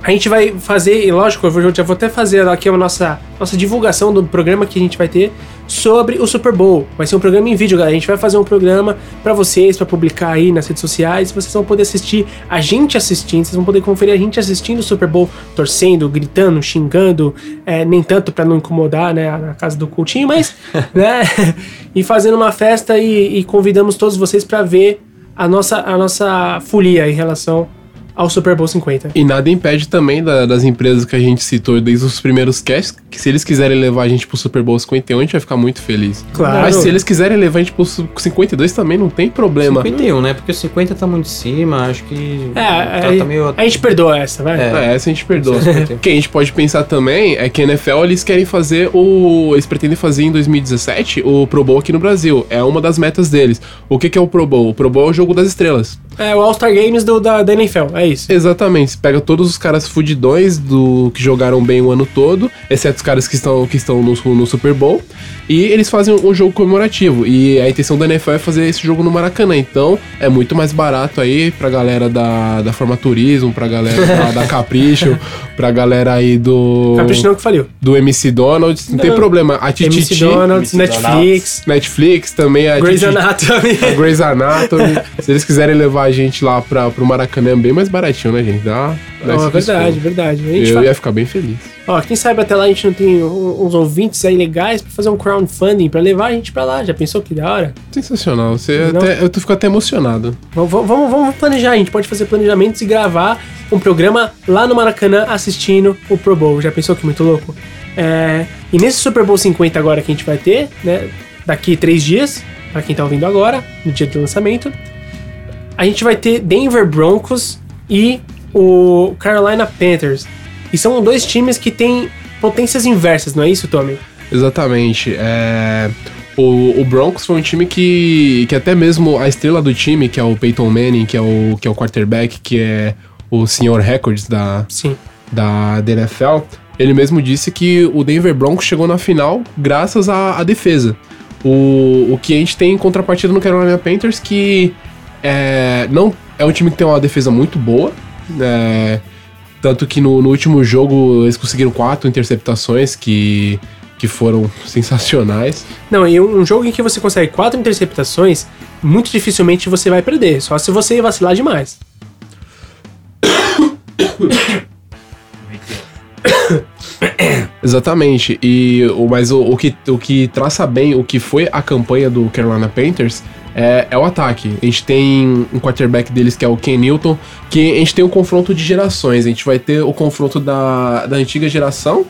Speaker 1: a gente vai fazer, e lógico, eu vou- já vou até fazer aqui a nossa, nossa divulgação do programa que a gente vai ter sobre o Super Bowl. Vai ser um programa em vídeo, galera. A gente vai fazer um programa pra vocês, pra publicar aí nas redes sociais. Vocês vão poder assistir a gente assistindo, vocês vão poder conferir a gente assistindo o Super Bowl, torcendo, gritando, xingando, é, nem tanto pra não incomodar, né, na casa do Coutinho, mas, né, e fazendo uma festa e, e convidamos todos vocês pra ver a nossa, a nossa folia em relação ao Super Bowl 50.
Speaker 2: E nada impede também da- das empresas que a gente citou desde os primeiros casts, que se eles quiserem levar a gente pro Super Bowl 51, a gente vai ficar muito feliz.
Speaker 1: Claro.
Speaker 2: Mas se eles quiserem levar a gente pro su- 52 também, não tem problema.
Speaker 3: 51, né? Porque o 50 tá muito em cima, acho que.
Speaker 1: É,
Speaker 3: tá,
Speaker 1: a,
Speaker 3: tá meio.
Speaker 1: a gente perdoa essa, vai.
Speaker 3: É.
Speaker 2: É, essa a gente perdoa. O que a gente pode pensar também é que a NFL eles querem fazer o. Eles pretendem fazer em 2017 o Pro Bowl aqui no Brasil. É uma das metas deles. O que, que é o Pro Bowl? O Pro Bowl é o jogo das estrelas.
Speaker 1: É o All-Star Games do, da, da NFL, é isso.
Speaker 2: Exatamente. Você pega todos os caras fudidões do que jogaram bem o ano todo, exceto os caras que estão, que estão no, no Super Bowl, e eles fazem um jogo comemorativo. E a intenção da NFL é fazer esse jogo no Maracanã. Então é muito mais barato aí pra galera da, da Formaturismo, pra galera da, da Capricho, pra galera aí do.
Speaker 1: Capricho não que faliu.
Speaker 2: do MC Donald. Não, tem
Speaker 1: Não.
Speaker 2: problema. A
Speaker 1: MC
Speaker 2: Tititi,
Speaker 1: Donald's,
Speaker 5: MC
Speaker 1: Netflix,
Speaker 2: Netflix também, a
Speaker 1: Grey's
Speaker 2: Titi-
Speaker 1: Anatomy.
Speaker 2: a Grey's Anatomy. Se eles quiserem levar a gente lá pra, pro Maracanã, é bem mais baratinho, né, gente? Dá, dá
Speaker 1: Não,
Speaker 2: esse
Speaker 1: é verdade,
Speaker 2: desconto.
Speaker 1: verdade.
Speaker 2: Eu
Speaker 1: fala-
Speaker 2: ia ficar bem feliz.
Speaker 1: Ó, quem sabe até lá a gente não tem uns ouvintes aí legais pra fazer um crowdfunding pra levar a gente pra lá. Já pensou que da hora?
Speaker 2: Sensacional. Você
Speaker 1: Não.
Speaker 2: até, eu tô- fico até emocionado.
Speaker 1: Vamos, vamos, vamos planejar, a gente pode fazer planejamentos e gravar um programa lá no Maracanã assistindo o Pro Bowl. Já pensou que muito louco? É, e nesse Super Bowl 50 agora que a gente vai ter, né? Daqui três dias, pra quem tá ouvindo agora, no dia do lançamento, a gente vai ter Denver Broncos e o Carolina Panthers. E são dois times que têm potências inversas, não é isso, Tommy?
Speaker 2: Exatamente. É, o, o Broncos foi um time que, que até mesmo a estrela do time, que é o Peyton Manning, que é o, que é o quarterback, que é o senhor records da,
Speaker 1: Sim.
Speaker 2: da, da NFL, ele mesmo disse que o Denver Broncos chegou na final graças à, à defesa. O, o que a gente tem em contrapartida no Carolina Panthers, que é, não, é um time que tem uma defesa muito boa, né? tanto que no, no último jogo eles conseguiram quatro interceptações que, que foram sensacionais.
Speaker 1: Não, e um jogo em que você consegue quatro interceptações, muito dificilmente você vai perder, só se você vacilar demais.
Speaker 2: Exatamente. E o, mas o, o, que, o que traça bem o que foi a campanha do Carolina Panthers é, é o ataque. A gente tem um quarterback deles que é o Ken Newton, que a gente tem um confronto de gerações. A gente vai ter o confronto da, da antiga geração,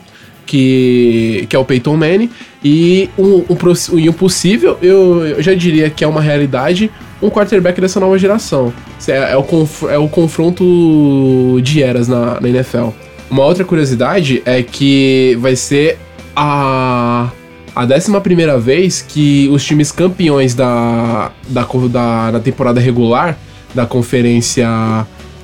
Speaker 2: que, que é o Peyton Manning, e um, um, um possível, eu, eu já diria que é uma realidade, um quarterback dessa nova geração. É, é o, conf- é o confronto de eras na, na NFL. Uma outra curiosidade é que vai ser a, a 11 primeira vez que os times campeões da, da, da, da temporada regular da conferência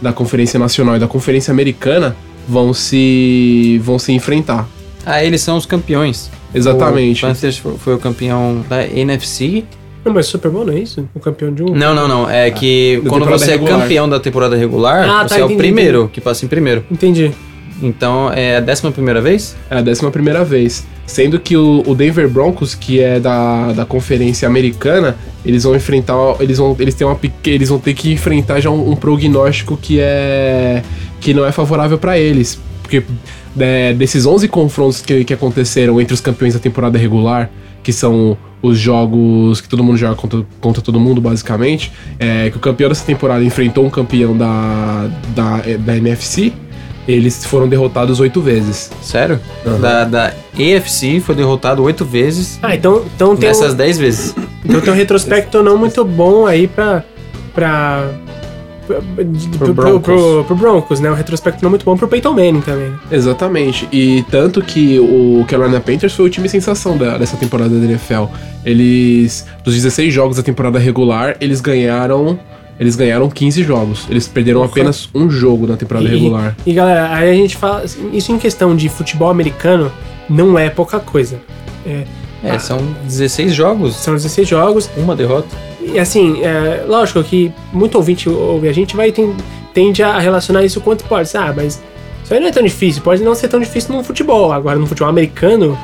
Speaker 2: da conferência nacional e da conferência americana vão se vão se enfrentar.
Speaker 3: Ah, eles são os campeões.
Speaker 2: Exatamente.
Speaker 3: O Panthers foi, o campeão da NFC.
Speaker 1: Não, mas Super Bowl não é isso? O campeão de um.
Speaker 3: Não, não, não. É que
Speaker 2: Da
Speaker 3: quando você
Speaker 2: regular.
Speaker 3: é campeão da temporada regular,
Speaker 1: Ah,
Speaker 3: você
Speaker 1: tá,
Speaker 3: é o
Speaker 1: entendi,
Speaker 3: primeiro que passa em primeiro.
Speaker 1: Entendi.
Speaker 3: Então é a décima primeira vez?
Speaker 2: É a 11 primeira vez. Sendo que o, o Denver Broncos, que é da, da conferência americana, eles vão enfrentar. Eles vão, eles têm uma, eles vão ter que enfrentar já um, um prognóstico que é. que não é favorável pra eles. Porque né, desses 11 confrontos que, que aconteceram entre os campeões da temporada regular, que são os jogos que todo mundo joga contra, contra todo mundo, basicamente, é que o campeão dessa temporada enfrentou um campeão da, da, da NFC, eles foram derrotados oito vezes.
Speaker 3: Sério?
Speaker 2: Aham.
Speaker 3: Da, da EFC foi derrotado oito vezes
Speaker 1: Ah, então, então tem,
Speaker 3: nessas
Speaker 1: um,
Speaker 3: dez vezes.
Speaker 1: então tem um retrospecto não muito bom aí pra. pra. Pro, pro,
Speaker 3: Broncos.
Speaker 1: pro- pro Broncos, né? Um retrospecto não muito bom pro Peyton Manning também.
Speaker 2: Exatamente. E tanto que o Carolina Panthers foi o time sensação da- dessa temporada da NFL. Eles, dos 16 jogos da temporada regular, eles ganharam, eles ganharam 15 jogos. Eles perderam apenas um jogo na temporada
Speaker 1: E-
Speaker 2: regular.
Speaker 1: E galera, aí a gente fala. Isso em questão de futebol americano não é pouca coisa.
Speaker 3: É,
Speaker 1: Ah.
Speaker 3: são 16 jogos,
Speaker 1: São 16 jogos.
Speaker 3: uma derrota.
Speaker 1: E assim, é, lógico que muito ouvinte ouve a gente vai ten- tende a relacionar isso quanto pode. Ah, mas isso aí não é tão difícil. Pode não ser tão difícil no futebol. Agora, no futebol americano,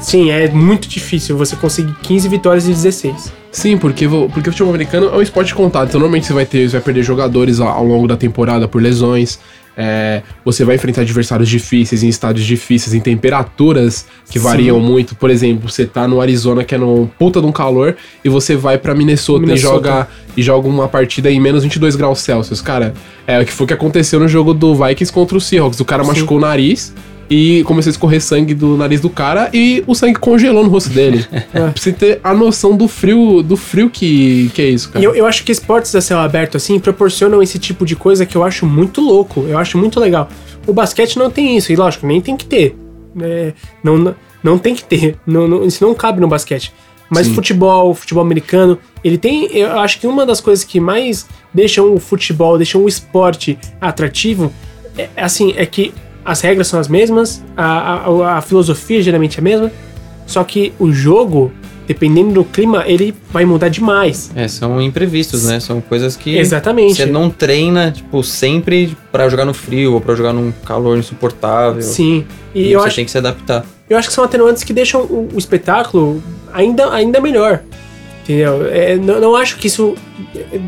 Speaker 1: sim, é muito difícil você conseguir 15 vitórias de 16.
Speaker 2: Sim, porque, porque o futebol americano é um esporte de contato. Então, normalmente você vai ter, você vai perder jogadores ao longo da temporada por lesões. É, você vai enfrentar adversários difíceis em estádios difíceis, em temperaturas que
Speaker 1: Sim.
Speaker 2: variam muito. Por exemplo, você tá no Arizona, que é no puta de um calor, e você vai pra Minnesota,
Speaker 1: Minnesota.
Speaker 2: E, joga, e joga uma partida em menos 22 graus Celsius. Cara, é o que foi que aconteceu no jogo do Vikings contra o Seahawks. O cara
Speaker 1: Sim.
Speaker 2: machucou o nariz. E começou a escorrer sangue do nariz do cara e o sangue congelou no rosto dele. pra você ter a noção do frio, do frio que, que é isso, cara.
Speaker 1: Eu, eu acho que esportes a céu aberto, assim, proporcionam esse tipo de coisa que eu acho muito louco. Eu acho muito legal. O basquete não tem isso, e lógico, nem tem que ter. É, não, não, não tem que ter. Não, não- isso não cabe no basquete. Mas
Speaker 2: Sim.
Speaker 1: futebol, futebol americano, ele tem. Eu acho que uma das coisas que mais deixam o futebol, deixam o esporte atrativo, é, assim, é que as regras são as mesmas, a, a, a filosofia geralmente é a mesma, só que o jogo, dependendo do clima, ele vai mudar demais.
Speaker 3: É, são imprevistos, né? São coisas que
Speaker 1: Exatamente.
Speaker 3: você não treina, tipo, sempre pra jogar no frio ou pra jogar num calor insuportável.
Speaker 1: Sim. E,
Speaker 3: E,
Speaker 1: eu,
Speaker 3: você
Speaker 1: acho,
Speaker 3: tem que se adaptar.
Speaker 1: eu acho que são atenuantes que deixam o, o espetáculo ainda, ainda melhor. Entendeu? É, não, não acho que isso é,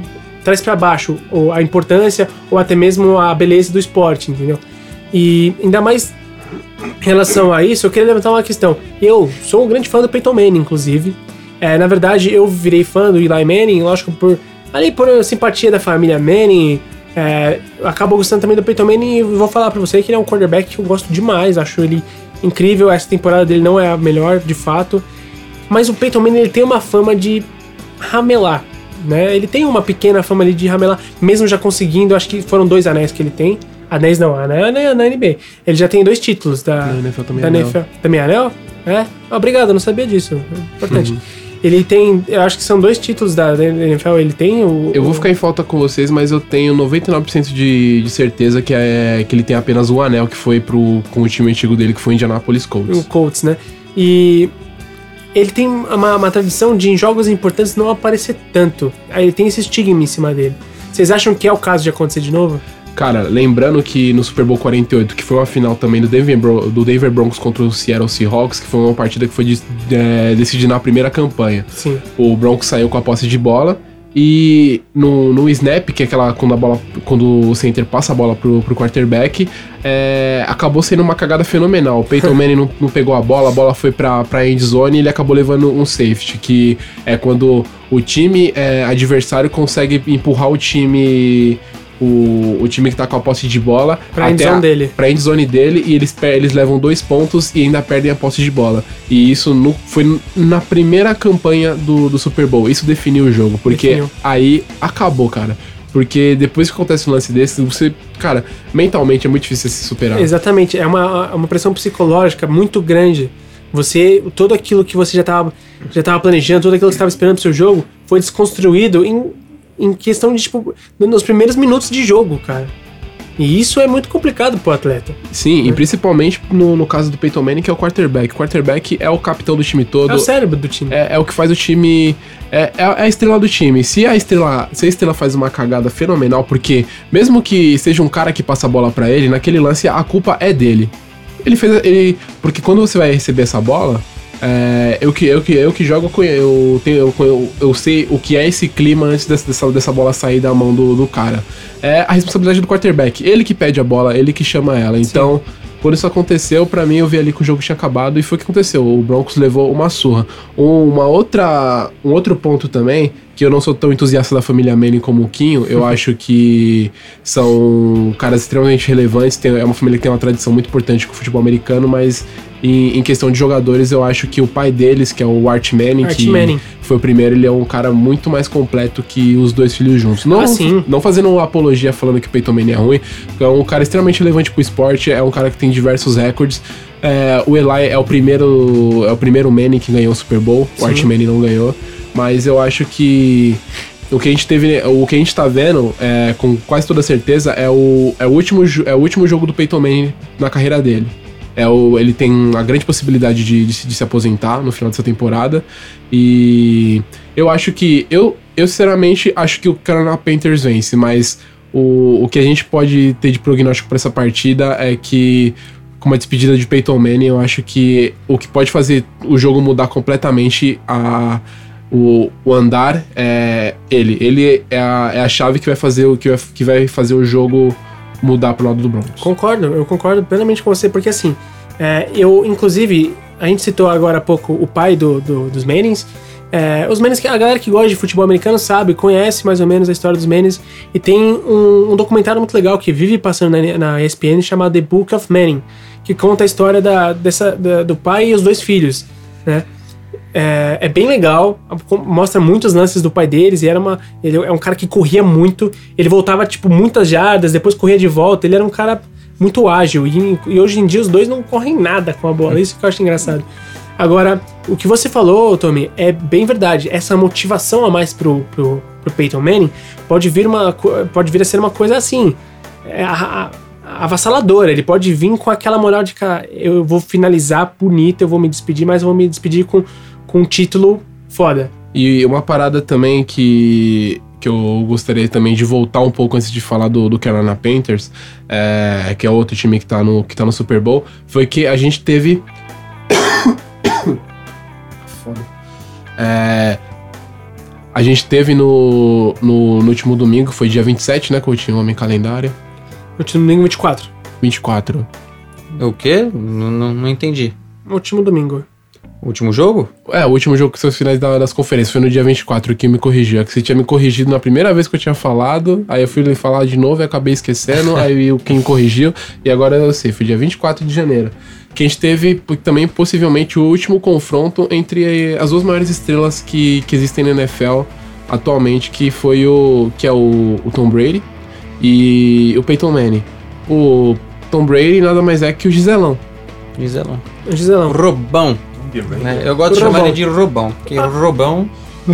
Speaker 1: traz pra baixo a importância ou até mesmo a beleza do esporte, entendeu? E ainda mais em relação a isso, eu queria levantar uma questão. Eu sou um grande fã do Peyton Manning, inclusive. É, na verdade, eu virei fã do Eli Manning, lógico, por ali por simpatia da família Manning. É, acabo gostando também do Peyton Manning e vou falar pra você que ele é um quarterback que eu gosto demais. Acho ele incrível. Essa temporada dele não é a melhor, de fato. Mas o Peyton Manning ele tem uma fama de ramelar, né? Ele tem uma pequena fama ali de ramelar, mesmo já conseguindo. Acho que foram dois anéis que ele tem. Anéis não, anel é na NBA. Ele já tem dois títulos da,
Speaker 2: Na NFL também
Speaker 1: da
Speaker 2: é anel.
Speaker 1: NFL. Também é anel? É? Obrigado, eu não sabia disso. Importante.
Speaker 2: Uhum.
Speaker 1: Ele tem, eu acho que são dois títulos da, da NFL. Ele tem o.
Speaker 2: Eu vou
Speaker 1: o-
Speaker 2: ficar em falta com vocês, mas eu tenho 99% de, de certeza que, é, que ele tem apenas um anel que foi pro, com o time antigo dele, que foi o Indianapolis
Speaker 1: o
Speaker 2: Colts.
Speaker 1: Colts, né? E ele tem uma, uma tradição de em jogos importantes não aparecer tanto. Aí ele tem esse estigma em cima dele. Vocês acham que é o caso de acontecer de novo?
Speaker 2: Cara, lembrando que no Super Bowl 48, que foi uma final também do Denver, Bro- do Denver Broncos contra o Seattle Seahawks, que foi uma partida que foi de- é, decidida na primeira campanha.
Speaker 1: Sim.
Speaker 2: O Broncos saiu com a posse de bola e no, no snap, que é aquela quando a bola quando o center passa a bola pro, pro quarterback, é, acabou sendo uma cagada fenomenal. O Peyton Manning não, não pegou a bola, a bola foi pra, pra end zone e ele acabou levando um safety, que é quando o time é, adversário consegue empurrar o time o, o time que tá com a posse de bola
Speaker 1: Pra
Speaker 2: até
Speaker 1: endzone
Speaker 2: a-
Speaker 1: dele.
Speaker 2: pra endzone dele e eles, eles levam dois pontos e ainda perdem a posse de bola. E isso no- foi na primeira campanha do, do Super Bowl. Isso definiu o jogo, porque
Speaker 1: Definiu.
Speaker 2: aí acabou, cara. Porque depois que acontece um lance desse, você, cara, mentalmente é muito difícil se superar.
Speaker 1: Exatamente, é uma, uma pressão psicológica muito grande. Você, todo aquilo que você já estava já tava planejando, tudo aquilo que você estava esperando pro seu jogo, foi desconstruído em, em questão de, tipo, nos primeiros minutos de jogo, cara. E isso é muito complicado pro atleta.
Speaker 2: Sim, e principalmente no, no caso do Peyton Manning, que é o quarterback. O quarterback é o capitão do time todo.
Speaker 1: É o cérebro do time.
Speaker 2: É, é o que faz o time. É, é a estrela do time. Se a estrela, se a estrela faz uma cagada fenomenal, porque mesmo que seja um cara que passa a bola pra ele, naquele lance a culpa é dele. Ele fez. Ele, porque quando você vai receber essa bola, é, eu, que, eu, que, eu que jogo, eu, tenho, eu, eu, sei o que é esse clima antes dessa, dessa, bola sair da mão do, do cara. É a responsabilidade do quarterback. Ele que pede a bola, ele que chama ela. Então. Quando isso aconteceu, pra mim eu vi ali que o jogo tinha acabado e foi o que aconteceu. O Broncos levou uma surra. Uma outra, um outro ponto também, que eu não sou tão entusiasta da família Manning como o Quinho, eu acho que são caras extremamente relevantes. Tem, é uma família que tem uma tradição muito importante com o futebol americano, mas em, em questão de jogadores, eu acho que o pai deles, que é o Art Manning,
Speaker 1: Art
Speaker 2: que
Speaker 1: Manning.
Speaker 2: foi o primeiro, ele é um cara muito mais completo que os dois filhos juntos. Não,
Speaker 1: Ah, sim.
Speaker 2: não fazendo uma apologia falando que o Peyton Manning é ruim, é um cara extremamente relevante pro esporte, é um cara que tem diversos recordes. É, o Eli é o primeiro é o primeiro Manning que ganhou o Super Bowl, o Art Manning não ganhou, mas eu acho que o que a gente teve, o que a gente tá vendo, é, com quase toda certeza, é o, é, o último, é o último jogo do Peyton Manning na carreira dele. É o, ele tem a grande possibilidade de, de, se- de se aposentar no final dessa temporada. E eu acho que. Eu, eu sinceramente acho que o Carolina Panthers vence, mas o, o que a gente pode ter de prognóstico para essa partida é que, com uma despedida de Peyton Manning, eu acho que o que pode fazer o jogo mudar completamente a. O, o andar é ele. Ele é a, é a chave que vai fazer o que vai, que vai fazer o jogo mudar pro lado do Broncos.
Speaker 1: Concordo, eu concordo plenamente com você, porque assim, é, eu, inclusive, a gente citou agora há pouco o pai do, do- dos Mannings. É, os Mannings, a galera que gosta de futebol americano sabe, conhece mais ou menos a história dos Mannings. E tem um, um documentário muito legal que vive passando na, na ESPN chamado The Book of Manning, que conta a história da, dessa, da- do pai e os dois filhos, né? É, é bem legal, mostra muitos lances do pai deles, e era uma. Ele é um cara que corria muito, ele voltava, tipo, muitas jardas, depois corria de volta, ele era um cara muito ágil, e, e hoje em dia os dois não correm nada com a bola, isso que eu acho engraçado. Agora, o que você falou, Tommy, é bem verdade. Essa motivação a mais pro, pro, pro Peyton Manning pode vir, uma, pode vir a ser uma coisa assim. é, a- avassaladora. Ele pode vir com aquela moral de cara, eu vou finalizar bonito, eu vou me despedir, mas eu vou me despedir com, com um título foda.
Speaker 2: E uma parada também que, que eu gostaria também de voltar um pouco antes de falar do, do Carolina Panthers, é, que é outro time que tá, no, que tá no Super Bowl, foi que a gente teve. Foda. É, a gente teve no, no, no último domingo, foi dia 27, né? Que eu tinha o homem calendário.
Speaker 1: No time domingo 24.
Speaker 2: 24.
Speaker 3: O quê? Não, não, não entendi.
Speaker 1: Último domingo.
Speaker 3: O último jogo?
Speaker 2: É, o último jogo que são os finais da- das conferências foi no dia 24, que me corrigiu. É que você tinha me corrigido na primeira vez que eu tinha falado, aí eu fui lhe falar de novo e acabei esquecendo, aí o quem corrigiu, e agora eu sei, foi dia 24 de janeiro. Que a gente teve p- também, possivelmente, o último confronto entre eh, as duas maiores estrelas que, que existem na NFL atualmente, que foi o. que é o, o Tom Brady e o Peyton Manning. O Tom Brady nada mais é que o Giselão.
Speaker 3: Giselão.
Speaker 1: Giselão.
Speaker 3: Robão. né? Eu gosto de
Speaker 1: Robão.
Speaker 3: chamar ele de Robão, porque Robão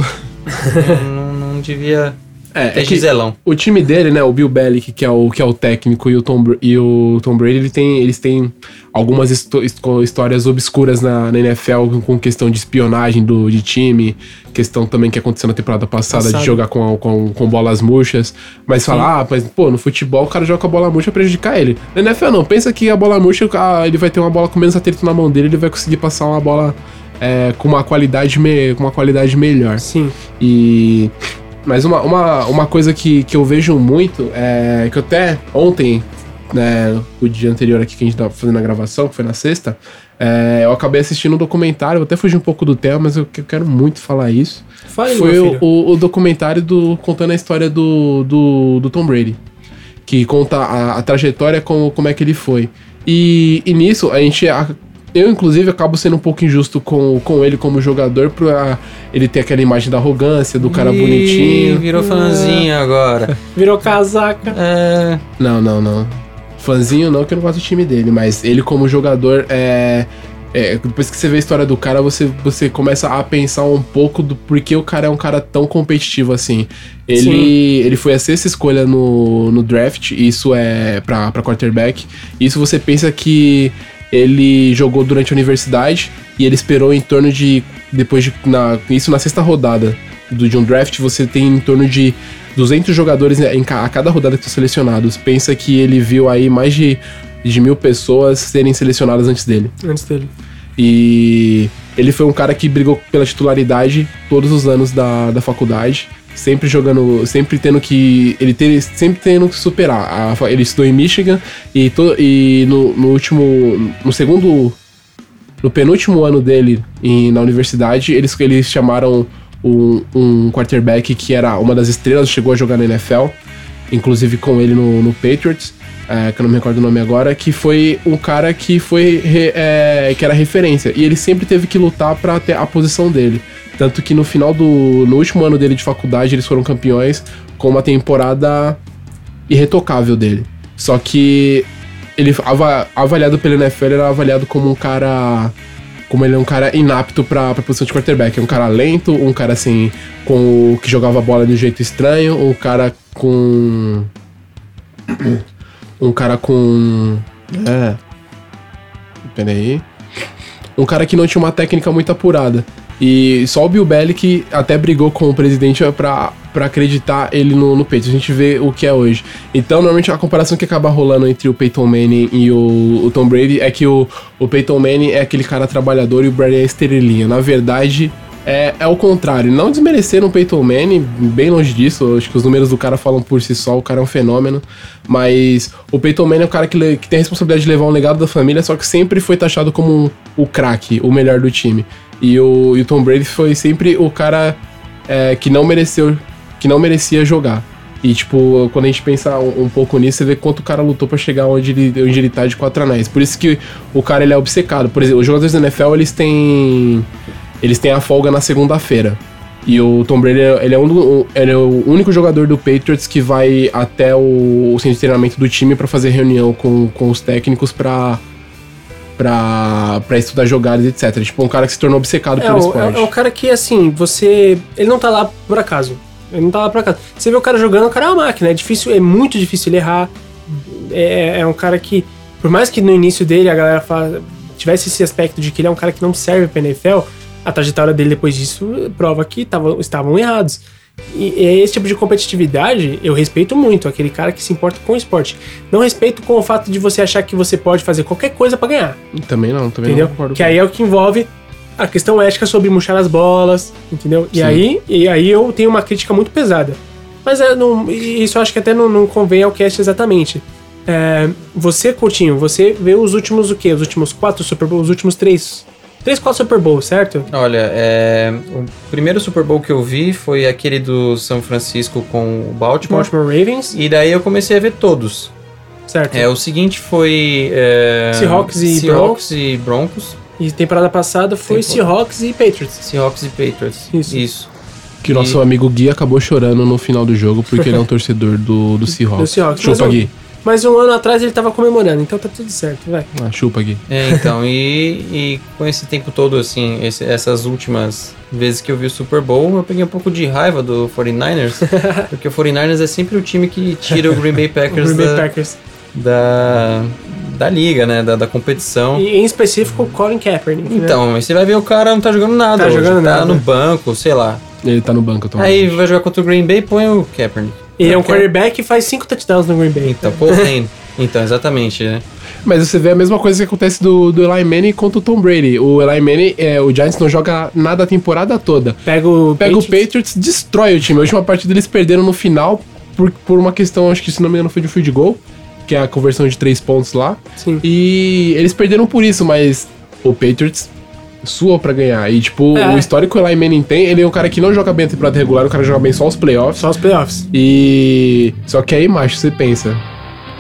Speaker 3: não, não devia
Speaker 2: É, é
Speaker 3: Giselão.
Speaker 2: O time dele, né, o Bill Belichick, que é o, que é o técnico, e o Tom, e o Tom Brady, ele tem, eles têm algumas histó- histó- histórias obscuras na, na NFL com- com questão de espionagem do, de time, questão também que aconteceu na temporada passada
Speaker 1: Passado.
Speaker 2: de jogar com, com, com bolas murchas. Mas falar, ah, mas pô, no futebol o cara joga com a bola murcha pra prejudicar ele. Na NFL não, pensa que a bola murcha, ah, ele vai ter uma bola com menos atrito na mão dele, ele vai conseguir passar uma bola é, com uma qualidade, me, com uma qualidade melhor.
Speaker 1: Sim.
Speaker 2: E. Mas uma, uma, uma coisa que, que eu vejo muito é que até ontem, né, o dia anterior aqui que a gente tava fazendo a gravação, que foi na sexta, é, eu acabei assistindo um documentário, eu até fugi um pouco do tema, mas eu, que- eu quero muito falar isso.
Speaker 1: Fale,
Speaker 2: foi o, o, o documentário do, contando a história do, do, do Tom Brady. Que conta a, a trajetória, como, como é que ele foi. E, e nisso, a gente. a- eu, inclusive, acabo sendo um pouco injusto com, com ele como jogador, pra ele ter aquela imagem da arrogância, do cara
Speaker 3: Ih,
Speaker 2: bonitinho.
Speaker 3: Virou fãzinho agora.
Speaker 1: Virou casaca.
Speaker 3: É.
Speaker 2: Não, não, não. Fãzinho não, que eu não gosto do time dele, mas ele como jogador é. é, depois que você vê a história do cara, você, você começa a pensar um pouco do porquê o cara é um cara tão competitivo assim. Ele, ele foi a sexta escolha no, no draft, isso é pra, pra quarterback. Isso você pensa que ele jogou durante a universidade e ele esperou em torno de. Depois de. Na, isso na sexta rodada do, de um draft, você tem em torno de 200 jogadores em a cada rodada que são selecionados. Pensa que ele viu aí mais de, de mil pessoas serem selecionadas antes dele.
Speaker 1: Antes dele.
Speaker 2: E ele foi um cara que brigou pela titularidade todos os anos da, da faculdade. Sempre jogando, sempre tendo que. Ele ter, sempre tendo que superar. A ele estudou em Michigan e, to, e no, no último. No segundo. No penúltimo ano dele em- na universidade, eles, eles chamaram um, um quarterback que era uma das estrelas, chegou a jogar na NFL, inclusive com ele no, no Patriots, é, que eu não me recordo o nome agora, que foi um cara que foi é, que era referência. E ele sempre teve que lutar pra ter a posição dele. Tanto que no final do. No último ano dele de faculdade, eles foram campeões com uma temporada irretocável dele. Só que ele ava- avaliado pela NFL, era avaliado como um cara. Como ele é um cara inapto pra, pra posição de quarterback. É um cara lento, um cara assim, com que jogava bola de um jeito estranho, um cara com. Um cara com. É. Peraí. Um cara que não tinha uma técnica muito apurada. E só o Bill Belichick até brigou com o presidente pra, pra acreditar ele no, no peito. A gente vê o que é hoje. Então, normalmente, a comparação que acaba rolando entre o Peyton Manning e o, o Tom Brady é que o, o Peyton Manning é aquele cara trabalhador e o Brady é estrelinha. Na verdade, é, é o contrário. Não desmerecer o Peyton Manning, bem longe disso. Acho que os números do cara falam por si só. O cara é um fenômeno. Mas o Peyton Manning é um cara que, que tem a responsabilidade de levar um legado da família, só que sempre foi taxado como o craque, o melhor do time. E o, e o Tom Brady foi sempre o cara é, que não mereceu, que não merecia jogar. E, tipo, quando a gente pensa um, um pouco nisso, você vê quanto o cara lutou pra chegar onde ele, onde ele tá de quatro anéis. Por isso que o cara ele é obcecado. Por exemplo, os jogadores da NFL, eles têm. Eles têm a folga na segunda-feira. E o Tom Brady, ele é, um do- ele é o único jogador do Patriots que vai até o, o centro de treinamento do time pra fazer reunião com, com os técnicos pra, pra, pra estudar jogadas, etc. Tipo, um cara que se tornou obcecado
Speaker 1: É
Speaker 2: pelo
Speaker 1: o,
Speaker 2: esporte.
Speaker 1: é, é o cara que, assim, você. Ele não tá lá por acaso. Ele não tá lá por acaso. Você vê o cara jogando, o cara é uma máquina. É difícil, é muito difícil ele errar. É, é um cara que, por mais que no início dele a galera fala- tivesse esse aspecto de que ele é um cara que não serve pra NFL, a trajetória dele depois disso prova que tava, estavam errados. E, e esse tipo de competitividade eu respeito muito, aquele cara que se importa com o esporte. Não respeito com o fato de você achar que você pode fazer qualquer coisa pra ganhar.
Speaker 2: Também não, também
Speaker 1: Entendeu?
Speaker 2: não concordo.
Speaker 1: Que aí é o que envolve a questão ética sobre murchar as bolas, entendeu? E aí, e aí eu tenho uma crítica muito pesada. Mas é, não, isso eu acho que até não, não convém ao cast exatamente. É, você, Coutinho, você vê os últimos o quê? Os últimos quatro Super Bowls, os últimos três. Três, quatro Super Bowls, certo?
Speaker 3: Olha, é, o primeiro Super Bowl que eu vi foi aquele do São Francisco com o Baltimore.
Speaker 1: Baltimore Ravens,
Speaker 3: E daí eu comecei a ver todos.
Speaker 1: certo?
Speaker 3: É, o seguinte foi. é,
Speaker 1: Seahawks e
Speaker 3: Seahawks e Broncos.
Speaker 1: E temporada passada foi
Speaker 3: Tempo-
Speaker 1: Seahawks e Patriots.
Speaker 3: Seahawks e Patriots.
Speaker 1: Isso.
Speaker 3: Isso.
Speaker 2: Que nosso
Speaker 3: E-
Speaker 2: amigo Gui acabou chorando no final do jogo porque ele é um torcedor do, do Seahawks.
Speaker 1: Do Seahawks.
Speaker 2: Chupa,
Speaker 1: Mas,
Speaker 2: Gui.
Speaker 1: Mas um ano atrás ele tava comemorando, então tá tudo certo, vai.
Speaker 2: Ah, chupa, Gui.
Speaker 3: É, então, e, e com esse tempo todo, assim, esse- essas últimas vezes que eu vi o Super Bowl, eu peguei um pouco de raiva do 49ers, porque o 49ers é sempre o time que tira o Green Bay Packers,
Speaker 1: Green Bay
Speaker 3: da,
Speaker 1: Packers.
Speaker 3: da, da liga, né, da, da competição.
Speaker 1: E em específico o Colin Kaepernick. né?
Speaker 3: Então, aí você vai ver o cara não tá jogando nada
Speaker 1: Tá
Speaker 3: hoje,
Speaker 1: jogando
Speaker 3: tá
Speaker 1: nada.
Speaker 3: no banco, sei lá.
Speaker 2: Ele tá no banco, então.
Speaker 3: Aí vai jogar contra o Green Bay, põe o Kaepernick.
Speaker 1: Ele é um
Speaker 3: Porque-
Speaker 1: quarterback e faz cinco touchdowns no Green Bay.
Speaker 3: Então, pô, tem. Então, exatamente, né?
Speaker 2: Mas você vê a mesma coisa que acontece do, do Eli Manning contra o Tom Brady. O Eli Manning, é, o Giants não joga nada a temporada toda.
Speaker 1: Pega o
Speaker 2: Pega
Speaker 1: Patriots.
Speaker 2: o Patriots, destrói o time. A última partida eles perderam no final por, por uma questão, acho que se não me engano foi de field goal, que é a conversão de três pontos lá.
Speaker 1: Sim.
Speaker 2: E eles perderam por isso, mas o Patriots suou pra ganhar. E, tipo,
Speaker 1: É.
Speaker 2: o histórico que o Eli Manning tem, ele é um cara que não joga bem a temporada regular, o cara joga bem só os playoffs.
Speaker 1: Só os playoffs.
Speaker 2: E. Só que aí, macho, você pensa.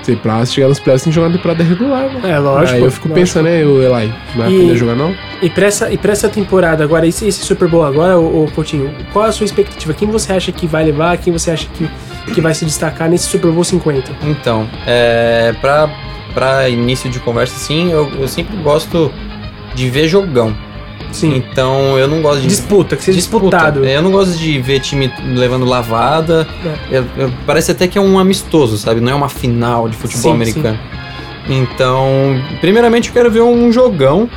Speaker 2: Você pra chegar nos playoffs tem que jogar na temporada regular, né?
Speaker 1: É, lógico.
Speaker 2: aí eu fico
Speaker 1: lógico.
Speaker 2: pensando, né, o Eli, não vai
Speaker 1: E-
Speaker 2: aprender a jogar, não?
Speaker 1: E pra essa, e pra essa temporada, agora, esse, esse Super Bowl agora, ô, ô Coutinho, qual é a sua expectativa? Quem você acha que vai levar? Quem você acha que, que vai se destacar nesse Super Bowl 50?
Speaker 3: Então, é, pra, pra início de conversa, sim, eu, eu sempre gosto de ver jogão.
Speaker 1: Sim.
Speaker 3: Então, eu não gosto de...
Speaker 1: Disputa, que seja
Speaker 3: Disputa.
Speaker 1: disputado.
Speaker 3: É, Eu não gosto de ver time levando lavada. É, é, parece até que é um amistoso, sabe? Não é uma final de futebol
Speaker 1: Sim,
Speaker 3: americano. Então, primeiramente eu quero ver um jogão.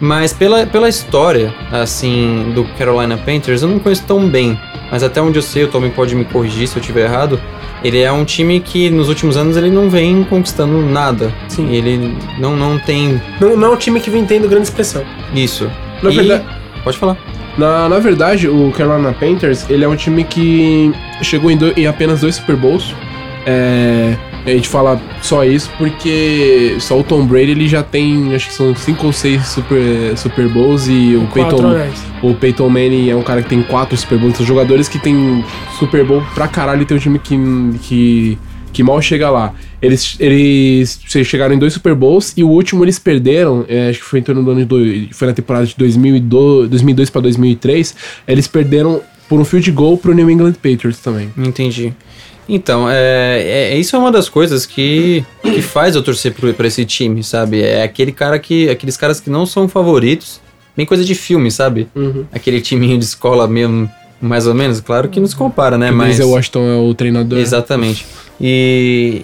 Speaker 3: Mas pela, pela história, assim, do Carolina Panthers, eu não conheço tão bem. Mas até onde eu sei, o Tommy pode me corrigir se eu estiver errado. Ele é um time que nos últimos anos ele não vem conquistando nada.
Speaker 1: Sim.
Speaker 3: Ele não, não tem
Speaker 1: Não, não é um time que vem tendo grande expressão.
Speaker 3: isso.
Speaker 2: Na
Speaker 3: E-
Speaker 2: verdade-
Speaker 3: Pode falar.
Speaker 2: Na, na verdade, o Carolina Panthers, ele é um time que chegou em, do- em apenas dois Super Bowls. É, a gente fala só isso porque só o Tom Brady ele já tem, acho que são cinco ou seis Super, Super Bowls e o
Speaker 1: Quatro
Speaker 2: Peyton, o Peyton Manning é um cara que tem quatro Super Bowls. São jogadores que tem Super Bowl pra caralho e tem um time que, que, que mal chega lá. Eles, eles chegaram em dois Super Bowls e o último eles perderam, é, acho que foi em torno do ano de. dois- Foi na temporada de 2002, 2002 pra 2003. Eles perderam por um field goal pro New England Patriots também.
Speaker 3: Entendi. Então, é, é- isso é uma das coisas que, que faz eu torcer pra esse time, sabe? É aquele cara que. Aqueles caras que não são favoritos. Bem coisa de filme, sabe?
Speaker 1: Uhum.
Speaker 3: Aquele timinho de escola mesmo, mais ou menos. Claro que não se compara, né?
Speaker 2: o
Speaker 3: Mas.
Speaker 2: Denzel Washington é o treinador.
Speaker 3: Exatamente. E.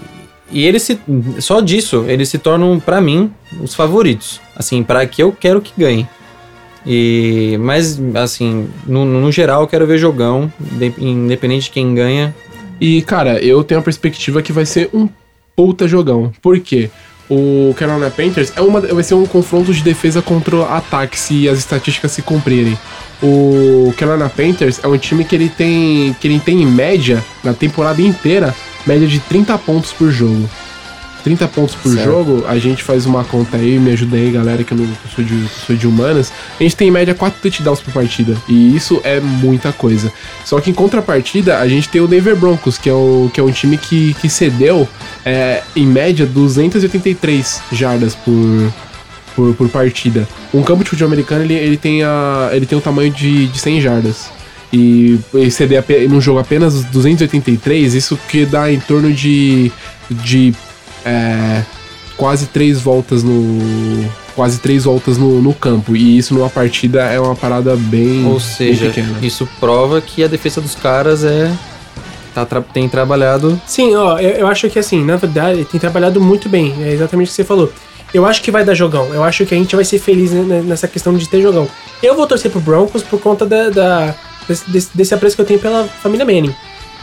Speaker 3: E eles se. Só disso, eles se tornam, pra mim, os favoritos. Assim, para que eu quero que ganhe. E. Mas, assim, no, no geral, eu quero ver jogão. de- Independente de quem ganha.
Speaker 2: E, cara, eu tenho a perspectiva que vai ser um puta jogão. Por quê? O Carolina Panthers é uma, vai ser um confronto de defesa contra ataque, se as estatísticas se cumprirem. O Carolina Panthers é um time que ele tem, que ele tem em média, na temporada inteira, média de 30 pontos por jogo. 30 pontos por
Speaker 3: Certo.
Speaker 2: jogo, a gente faz uma conta aí, me ajuda aí, galera, que eu, não, que eu sou, de, que sou de humanas. A gente tem em média 4 touchdowns por partida. E isso é muita coisa. Só que em contrapartida, a gente tem o Denver Broncos, que é, o, que é um time que, que cedeu, é, em média, 283 jardas por, por, por partida. Um campo de futebol americano, ele, ele, tem, a, ele tem o tamanho de, de 100 jardas. E exceder ape- num jogo apenas 283, isso que dá em torno de, de é, quase três voltas no. Quase três voltas no, no campo. E isso numa partida é uma parada bem.
Speaker 3: Ou
Speaker 2: bem
Speaker 3: seja,
Speaker 2: pequena.
Speaker 3: isso prova que a defesa dos caras é. Tá, tra- tem trabalhado.
Speaker 1: Sim, ó, eu, eu acho que assim, na verdade, ele tem trabalhado muito bem. É exatamente o que você falou. Eu acho que vai dar jogão. Eu acho que a gente vai ser feliz nessa questão de ter jogão. Eu vou torcer pro Broncos por conta da, da- desse, desse- apreço que eu tenho pela família Manning.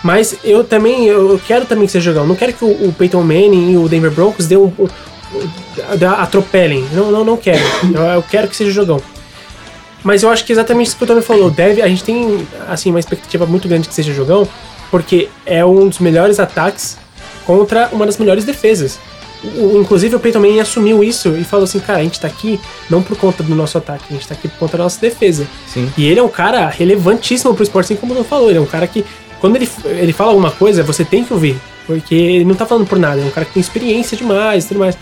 Speaker 1: Mas eu também, eu quero também que seja jogão. Não quero que o, o Peyton Manning e o Denver Broncos dê um, atropelem. Não, não, não quero. Eu, eu quero que seja jogão. Mas eu acho que exatamente isso que o Tony falou. Deve, a gente tem assim uma expectativa muito grande que seja jogão, porque é um dos melhores ataques contra uma das melhores defesas. O- inclusive o Peyton Manning assumiu isso e falou assim, cara, a gente tá aqui não por conta do nosso ataque, a gente tá aqui por conta da nossa defesa.
Speaker 3: Sim.
Speaker 1: E ele é um cara relevantíssimo pro esporte, assim como não falou. Ele é um cara que, quando ele, ele fala alguma coisa, você tem que ouvir. Porque ele não tá falando por nada, é um cara que tem experiência demais e tudo mais.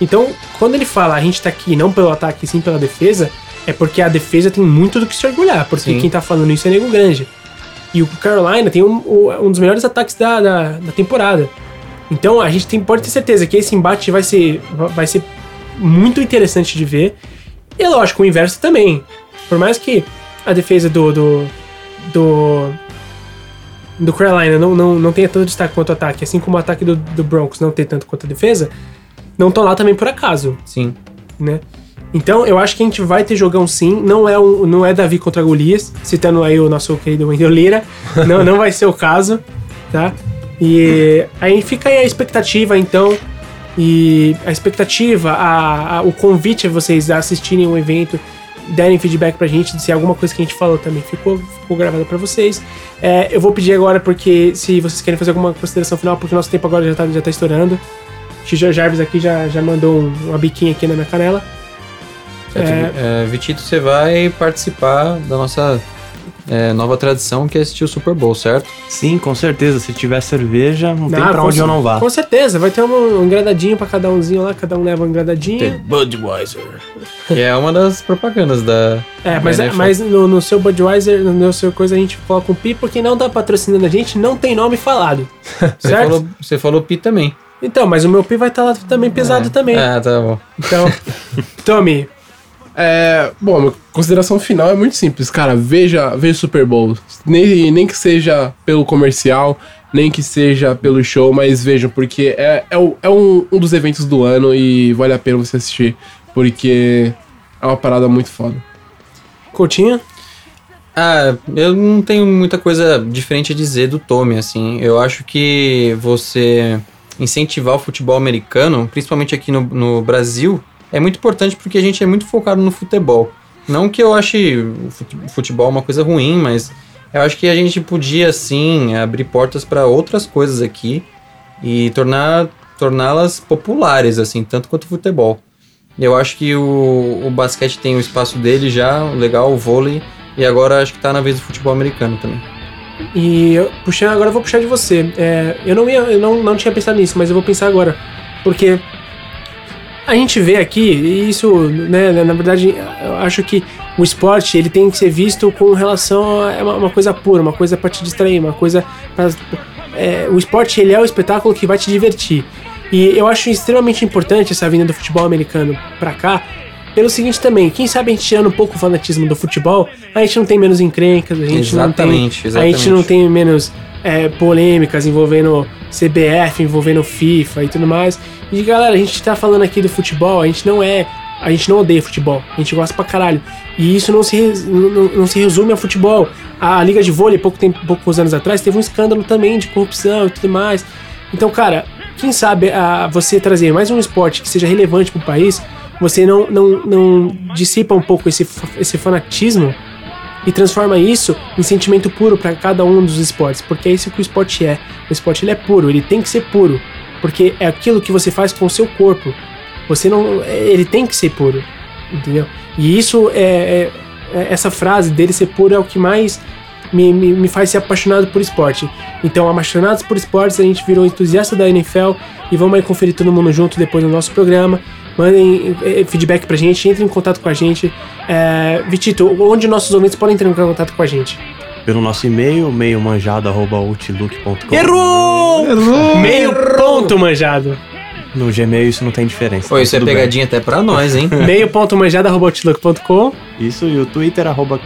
Speaker 1: Então, quando ele fala a gente tá aqui não pelo ataque, sim pela defesa, é porque a defesa tem muito do que se orgulhar. Porque
Speaker 3: Sim.
Speaker 1: quem tá falando isso é Nego Grande. E o Carolina tem um, um dos melhores ataques da, da, da temporada. Então a gente tem, pode ter certeza que esse embate vai ser, vai ser muito interessante de ver. E lógico, o inverso também. Por mais que a defesa do. do. do, do Carolina não, não, não tenha tanto destaque quanto o ataque, assim como o ataque do, do Broncos não tem tanto quanto a defesa, não estão lá também por acaso,
Speaker 3: Sim.
Speaker 1: né? Então eu acho que a gente vai ter jogão sim. Não é, um, não é Davi contra Golias, citando aí o nosso querido Wendel Lira. Não, não vai ser o caso, tá? E aí fica aí a expectativa, então. E a expectativa, a, a- o convite a vocês a assistirem o evento, derem feedback pra gente, se alguma coisa que a gente falou também ficou, ficou gravada pra vocês. É, eu vou pedir agora, porque se vocês querem fazer alguma consideração final, porque o nosso tempo agora já tá, já tá estourando. Xijô Jarvis aqui já, já mandou um- uma biquinha aqui na minha canela.
Speaker 3: É, é, Vitito, você vai participar da nossa é, nova tradição que é assistir o Super Bowl, certo?
Speaker 5: Sim, com certeza. Se tiver cerveja, não tem
Speaker 1: Ah,
Speaker 5: pra onde eu não vá.
Speaker 1: Com certeza, vai ter um, um engradadinho pra cada umzinho lá, cada um leva um engradadinho.
Speaker 3: Budweiser. que é uma das propagandas da.
Speaker 1: É, mas,
Speaker 3: da NFL.
Speaker 1: mas no, no seu Budweiser, no, seu coisa, a gente coloca um pi, porque não tá patrocinando a gente, não tem nome falado.
Speaker 3: Você
Speaker 1: certo?
Speaker 3: falou, você falou pi também.
Speaker 1: Então, mas o meu pi vai estar lá também pesado
Speaker 3: É.
Speaker 1: também.
Speaker 3: Ah, tá bom.
Speaker 1: Então, Tommy,
Speaker 2: É, bom, minha consideração final é muito simples, cara. Veja, veja o Super Bowl. Nem, nem que seja pelo comercial, nem que seja pelo show, mas vejam, porque é, é, é um, um dos eventos do ano e vale a pena você assistir, porque é uma parada muito foda.
Speaker 1: Coutinho?
Speaker 3: Ah, eu não tenho muita coisa diferente a dizer do Tommy, assim. Eu acho que você incentivar o futebol americano, principalmente aqui no, no Brasil, é muito importante porque a gente é muito focado no futebol. Não que eu ache o fute- futebol uma coisa ruim, mas eu acho que a gente podia, sim, abrir portas para outras coisas aqui e tornar torná-las populares, assim, tanto quanto o futebol. Eu acho que o, o basquete tem o espaço dele já, legal, o vôlei, e agora acho que tá na vez do futebol americano também.
Speaker 1: E puxando, agora eu vou puxar de você. É, eu não, ia, eu não, não tinha pensado nisso, mas eu vou pensar agora. Porque a gente vê aqui, e isso, né, na verdade, eu acho que o esporte ele tem que ser visto com relação a é uma, uma coisa pura, uma coisa pra te distrair, uma coisa pra, é, o esporte ele é o espetáculo que vai te divertir. E eu acho extremamente importante essa vinda do futebol americano pra cá, pelo seguinte também, quem sabe a gente tirando um pouco o fanatismo do futebol, a gente não tem menos encrencas, a gente não tem
Speaker 3: Exatamente,
Speaker 1: a gente não
Speaker 3: exatamente.
Speaker 1: tem menos é, polêmicas envolvendo CBF, envolvendo FIFA e tudo mais. E galera, a gente tá falando aqui do futebol, a gente não é. A gente não odeia futebol, a gente gosta pra caralho. E isso não se, não, não- se resume ao futebol. A, Liga de Vôlei, pouco tempo, poucos anos atrás, teve um escândalo também de corrupção e tudo mais. Então, cara, quem sabe a, você trazer mais um esporte que seja relevante pro país, você não, não, não dissipa um pouco esse, esse fanatismo e transforma isso em sentimento puro para cada um dos esportes, porque é isso que o esporte é. O esporte ele é puro, ele tem que ser puro, porque é aquilo que você faz com o seu corpo. Você não, ele tem que ser puro, entendeu? E isso é, é- é- essa frase dele ser puro é o que mais me, me, me faz ser apaixonado por esporte. Então, apaixonados por esportes, a gente virou entusiasta da NFL e vamos aí conferir todo mundo junto depois no nosso programa. Mandem eh, feedback pra gente, entrem em contato com a gente. É, Vitito, onde nossos ouvintes podem entrar em contato com a gente?
Speaker 5: Pelo nosso e-mail, meiomanjado.outlook.com.
Speaker 1: Errou!
Speaker 2: Errou!
Speaker 1: Meio ponto manjado.
Speaker 5: No Gmail isso não tem diferença.
Speaker 3: Pô,
Speaker 5: tá
Speaker 3: isso é
Speaker 5: tudo bem.
Speaker 3: pegadinha até pra nós, hein?
Speaker 1: Meio ponto manjado, arroba outlook.com.
Speaker 5: Isso e o Twitter, arroba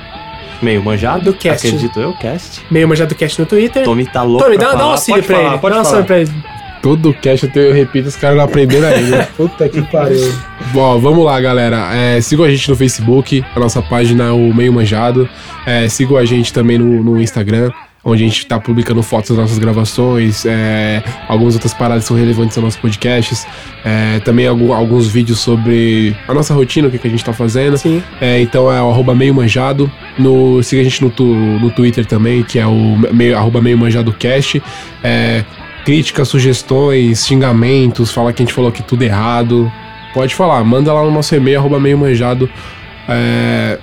Speaker 5: meio manjado.
Speaker 1: Do cast.
Speaker 5: Acredito eu, cast.
Speaker 1: Meio manjado cast no Twitter.
Speaker 5: Tommy tá louco
Speaker 1: Tommy,
Speaker 5: pra
Speaker 1: dá, dá um
Speaker 5: falar.
Speaker 1: auxílio
Speaker 5: Pode
Speaker 1: pra
Speaker 5: falar,
Speaker 1: ele.
Speaker 5: Pode
Speaker 1: dá um
Speaker 5: falar.
Speaker 1: auxílio pra ele.
Speaker 2: Todo cast eu, tenho, eu repito, os caras não aprenderam ainda. Puta que pariu. Bom, vamos lá, galera. É, sigam a gente no Facebook, a nossa página é o Meio Manjado. É, sigam a gente também no, no Instagram, onde a gente tá publicando fotos das nossas gravações, é, algumas outras paradas que são relevantes aos nossos podcasts. É, também algum- alguns vídeos sobre a nossa rotina, o que, que a gente tá fazendo.
Speaker 1: Sim.
Speaker 2: É, então é o meio manjado. No, siga a gente no, tu- no Twitter também, que é o meio, arroba meio manjado cast. É, críticas, sugestões, xingamentos, falar que a gente falou aqui tudo errado, pode falar. Manda lá no nosso e-mail, arroba meio manjado. É,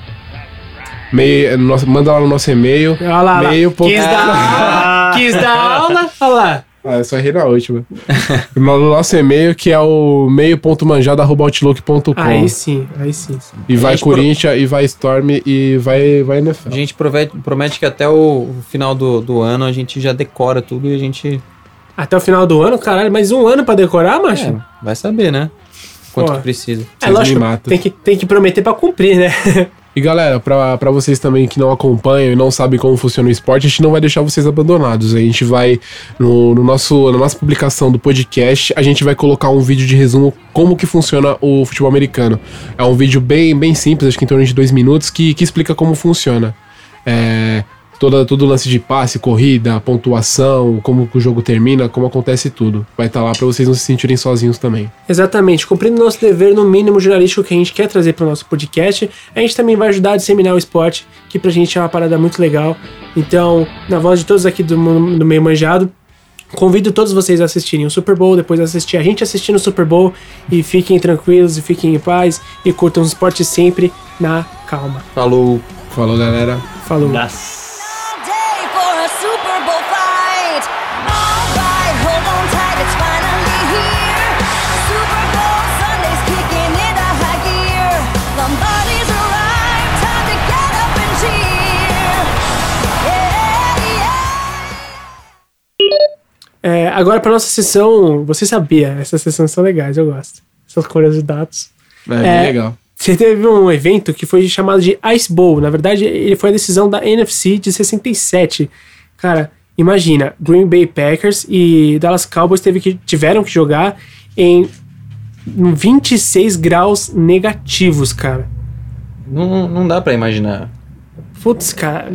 Speaker 2: meio, nosso- manda lá no nosso e-mail.
Speaker 1: Olha lá, lá.
Speaker 2: Meio ponto-
Speaker 1: Quis dar aula, quis dar aula, olha lá.
Speaker 2: Ah, eu só errei na última. no nosso e-mail, que é o meio.manjado.outlook.com.
Speaker 1: Aí sim, aí sim.
Speaker 2: E vai
Speaker 3: Gente, pro-
Speaker 2: Corinthians, e vai Storm, e vai, vai NFL.
Speaker 3: A gente promete, promete que até o final do, do ano a gente já decora tudo e a gente.
Speaker 1: Até o final do ano, caralho, mais um ano pra decorar, macho?
Speaker 3: É, vai saber, né? Quanto
Speaker 1: Pô.
Speaker 3: que precisa.
Speaker 1: É,
Speaker 2: Vocês
Speaker 1: lógico,
Speaker 2: me matam.
Speaker 1: tem que, tem que prometer pra cumprir, né?
Speaker 2: E galera, pra vocês também que não acompanham e não sabem como funciona o esporte, a gente não vai deixar vocês abandonados. A gente vai, no, no nosso, na nossa publicação do podcast, a gente vai colocar um vídeo de resumo como que funciona o futebol americano. É um vídeo bem, bem simples, acho que em torno de dois minutos, que, que explica como funciona. É, toda, todo o lance de passe, corrida, pontuação, como que o jogo termina, como acontece tudo. Vai estar lá pra vocês não se sentirem sozinhos também.
Speaker 1: Exatamente, cumprindo nosso dever no mínimo jornalístico que a gente quer trazer para o nosso podcast, a gente também vai ajudar a disseminar o esporte, que pra gente é uma parada muito legal. Então, na voz de todos aqui do, do Meio Manjado, convido todos vocês a assistirem o Super Bowl, depois assistir a gente assistindo o Super Bowl e fiquem tranquilos e fiquem em paz e curtam o esporte sempre na calma.
Speaker 3: Falou.
Speaker 2: Falou, galera.
Speaker 1: Falou.
Speaker 5: Nossa.
Speaker 1: É, agora pra nossa sessão, você sabia, essas sessões são legais, eu gosto. Essas curiosidades.
Speaker 2: É, bem
Speaker 1: É.
Speaker 2: legal.
Speaker 1: Você teve um evento que foi chamado de Ice Bowl. Na verdade, ele foi a decisão da NFC de 67. Cara, imagina, Green Bay Packers e Dallas Cowboys teve que, tiveram que jogar em 26 graus negativos, cara.
Speaker 3: Não, não dá pra imaginar.
Speaker 1: Putz, cara.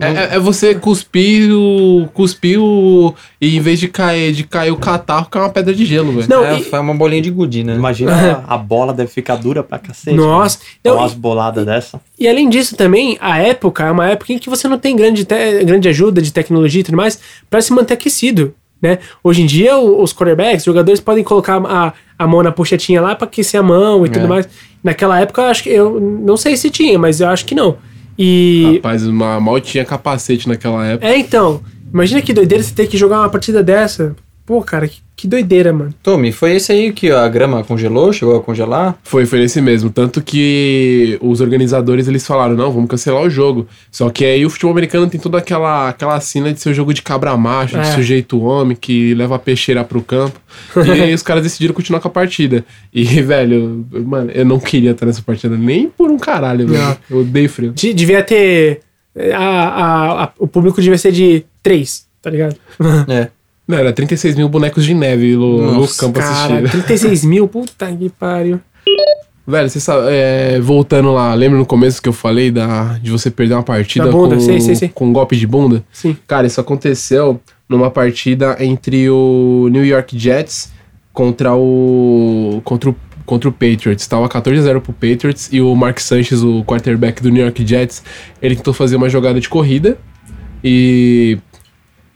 Speaker 2: É, é- é você cuspir o. cuspir o. E em vez de cair, de cair o catarro, cai uma pedra de gelo, velho.
Speaker 1: Não,
Speaker 3: é,
Speaker 1: e-
Speaker 3: foi uma bolinha de gude, né?
Speaker 5: Imagina a bola deve ficar dura pra cacete.
Speaker 1: Nossa.
Speaker 5: Né?
Speaker 1: Não,
Speaker 5: umas
Speaker 1: e-
Speaker 5: boladas dessa.
Speaker 1: E além disso também, a época é uma época em que você não tem grande, te- grande ajuda de tecnologia e tudo mais pra se manter aquecido, né? Hoje em dia, o- os quarterbacks, os jogadores podem colocar a, a mão na pochetinha lá pra aquecer a mão e tudo
Speaker 3: É.
Speaker 1: mais. Naquela época, eu acho que eu não sei se tinha, mas eu acho que não. E
Speaker 2: Rapaz, uma, mal tinha capacete naquela época.
Speaker 1: é então, imagina que doideira você ter que jogar uma partida dessa. Pô, cara, que, que doideira, mano.
Speaker 3: Tommy, foi esse aí que a grama congelou? Chegou a congelar?
Speaker 2: Foi, foi nesse mesmo. Tanto que os organizadores eles falaram: não, vamos cancelar o jogo. Só que aí o futebol americano tem toda aquela, aquela cena de ser o jogo de cabra macho, de
Speaker 1: É.
Speaker 2: sujeito homem que leva a peixeira pro campo. e aí os caras decidiram continuar com a partida. E, velho, mano, eu não queria estar nessa partida nem por um caralho, velho. Eu odeio frio.
Speaker 1: De- devia ter. a- a- a- o público devia ser de três, tá ligado?
Speaker 3: É.
Speaker 2: Não, era 36 mil bonecos de neve no, no
Speaker 3: Nossa,
Speaker 2: campo
Speaker 1: Cara,
Speaker 2: assistindo.
Speaker 1: 36 mil, puta que pariu.
Speaker 2: Velho, você sabe, é, voltando lá, lembra no começo que eu falei da, de você perder uma partida
Speaker 1: Da bunda,
Speaker 2: com,
Speaker 1: sei, sei, sei.
Speaker 2: com um golpe de bunda?
Speaker 1: Sim.
Speaker 2: Cara, isso aconteceu numa partida entre o New York Jets contra o. contra o, contra o Patriots. Tava 14 a 0 pro Patriots e o Mark Sanchez, o quarterback do New York Jets, ele tentou fazer uma jogada de corrida e.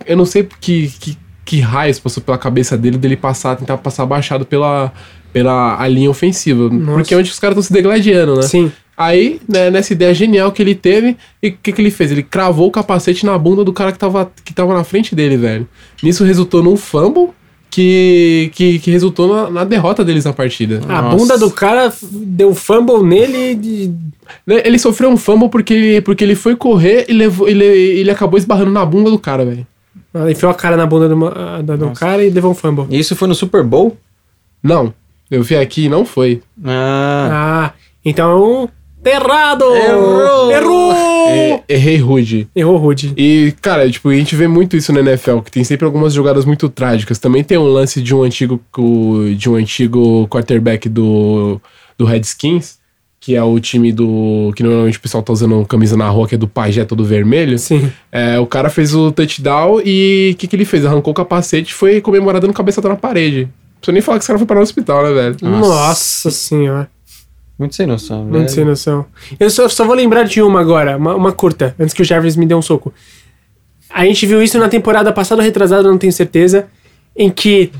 Speaker 2: Eu não sei que, que, que raios passou pela cabeça dele dele passar, tentar passar baixado pela, pela a linha ofensiva. Porque é onde os caras estão se degladiando, né?
Speaker 1: Sim.
Speaker 2: Aí, né, nessa ideia genial que ele teve, e o que, que ele fez? Ele cravou o capacete na bunda do cara que tava, que tava na frente dele, velho. Nisso resultou num fumble que, que, que resultou na, na derrota deles na partida.
Speaker 1: A
Speaker 3: Nossa.
Speaker 1: bunda do cara deu fumble nele de.
Speaker 2: Né, Ele sofreu um fumble porque ele, porque ele foi correr e levou, ele, ele acabou esbarrando na bunda do cara, velho.
Speaker 1: Ela enfiou a cara na bunda do, ma- da- do cara e levou um fumble.
Speaker 3: E Isso foi no Super Bowl?
Speaker 2: Não, eu vi aqui e não foi.
Speaker 3: Ah.
Speaker 1: Ah, então. tá Errado!
Speaker 3: Errou!
Speaker 1: Errou!
Speaker 2: É, errei rude.
Speaker 1: Errou Rude.
Speaker 2: E, cara, tipo, a gente vê muito isso na NFL, que tem sempre algumas jogadas muito trágicas. Também tem um lance de um antigo, de um antigo quarterback do, do Redskins, que é o time do. que normalmente o pessoal tá usando camisa na rua, que é do pajé todo vermelho.
Speaker 1: Sim.
Speaker 2: É, o cara fez o touchdown e o que, que ele fez? Arrancou o capacete e foi comemorado no cabeçada na parede. Não precisa nem falar que esse cara foi parar no hospital, né, velho?
Speaker 1: Nossa, senhora.
Speaker 3: Muito sem noção.
Speaker 1: Muito
Speaker 3: né?
Speaker 1: sem noção. Eu só, só vou lembrar de uma agora, uma, uma curta, antes que o Jarvis me dê um soco. A gente viu isso na temporada passada ou retrasada, não tenho certeza. em que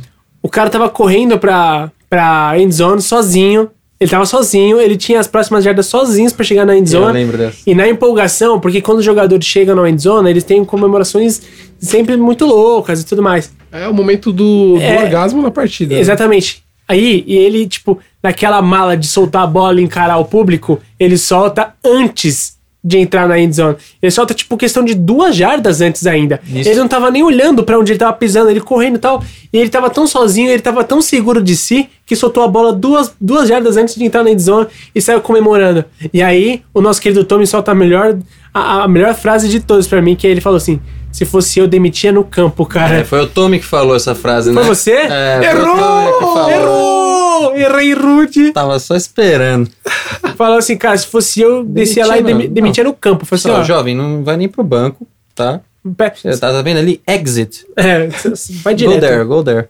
Speaker 1: o cara tava correndo pra, pra endzone sozinho. Ele tava sozinho, ele tinha as próximas jardas sozinhos pra chegar na
Speaker 3: Eu
Speaker 1: endzone.
Speaker 3: lembro dessa.
Speaker 1: E na empolgação, porque quando os jogadores chegam na endzone, eles têm comemorações sempre muito loucas e tudo mais.
Speaker 2: É o momento do, do
Speaker 1: É.
Speaker 2: orgasmo na partida. né?
Speaker 1: Exatamente. Aí, e ele, tipo, naquela mala de soltar a bola e encarar o público, ele solta antes de entrar na endzone. Ele solta, tipo, questão de duas jardas antes ainda.
Speaker 3: Isso.
Speaker 1: Ele não tava nem olhando pra onde ele tava pisando, ele correndo e tal. E ele tava tão sozinho, ele tava tão seguro de si, que soltou a bola duas, duas jardas antes de entrar na endzone e saiu comemorando. E aí, o nosso querido Tommy solta a melhor, a, a melhor frase de todos pra mim, que ele falou assim, se fosse eu, demitia no campo, cara.
Speaker 3: É, foi o Tommy que falou essa frase,
Speaker 1: Foi
Speaker 3: né?
Speaker 1: você?
Speaker 3: É, foi o Tommy que
Speaker 1: Errou!
Speaker 3: falou.
Speaker 1: Errou! Errei rude.
Speaker 3: Tava só esperando.
Speaker 1: Falou assim, cara, se fosse eu, descia lá e
Speaker 3: Demitia, não.
Speaker 1: demitia no campo. Falei assim, ó,
Speaker 3: jovem, não vai nem pro banco, tá? Você tá, vendo ali? Exit.
Speaker 1: é, vai
Speaker 3: Go
Speaker 1: direto.
Speaker 3: there, go there.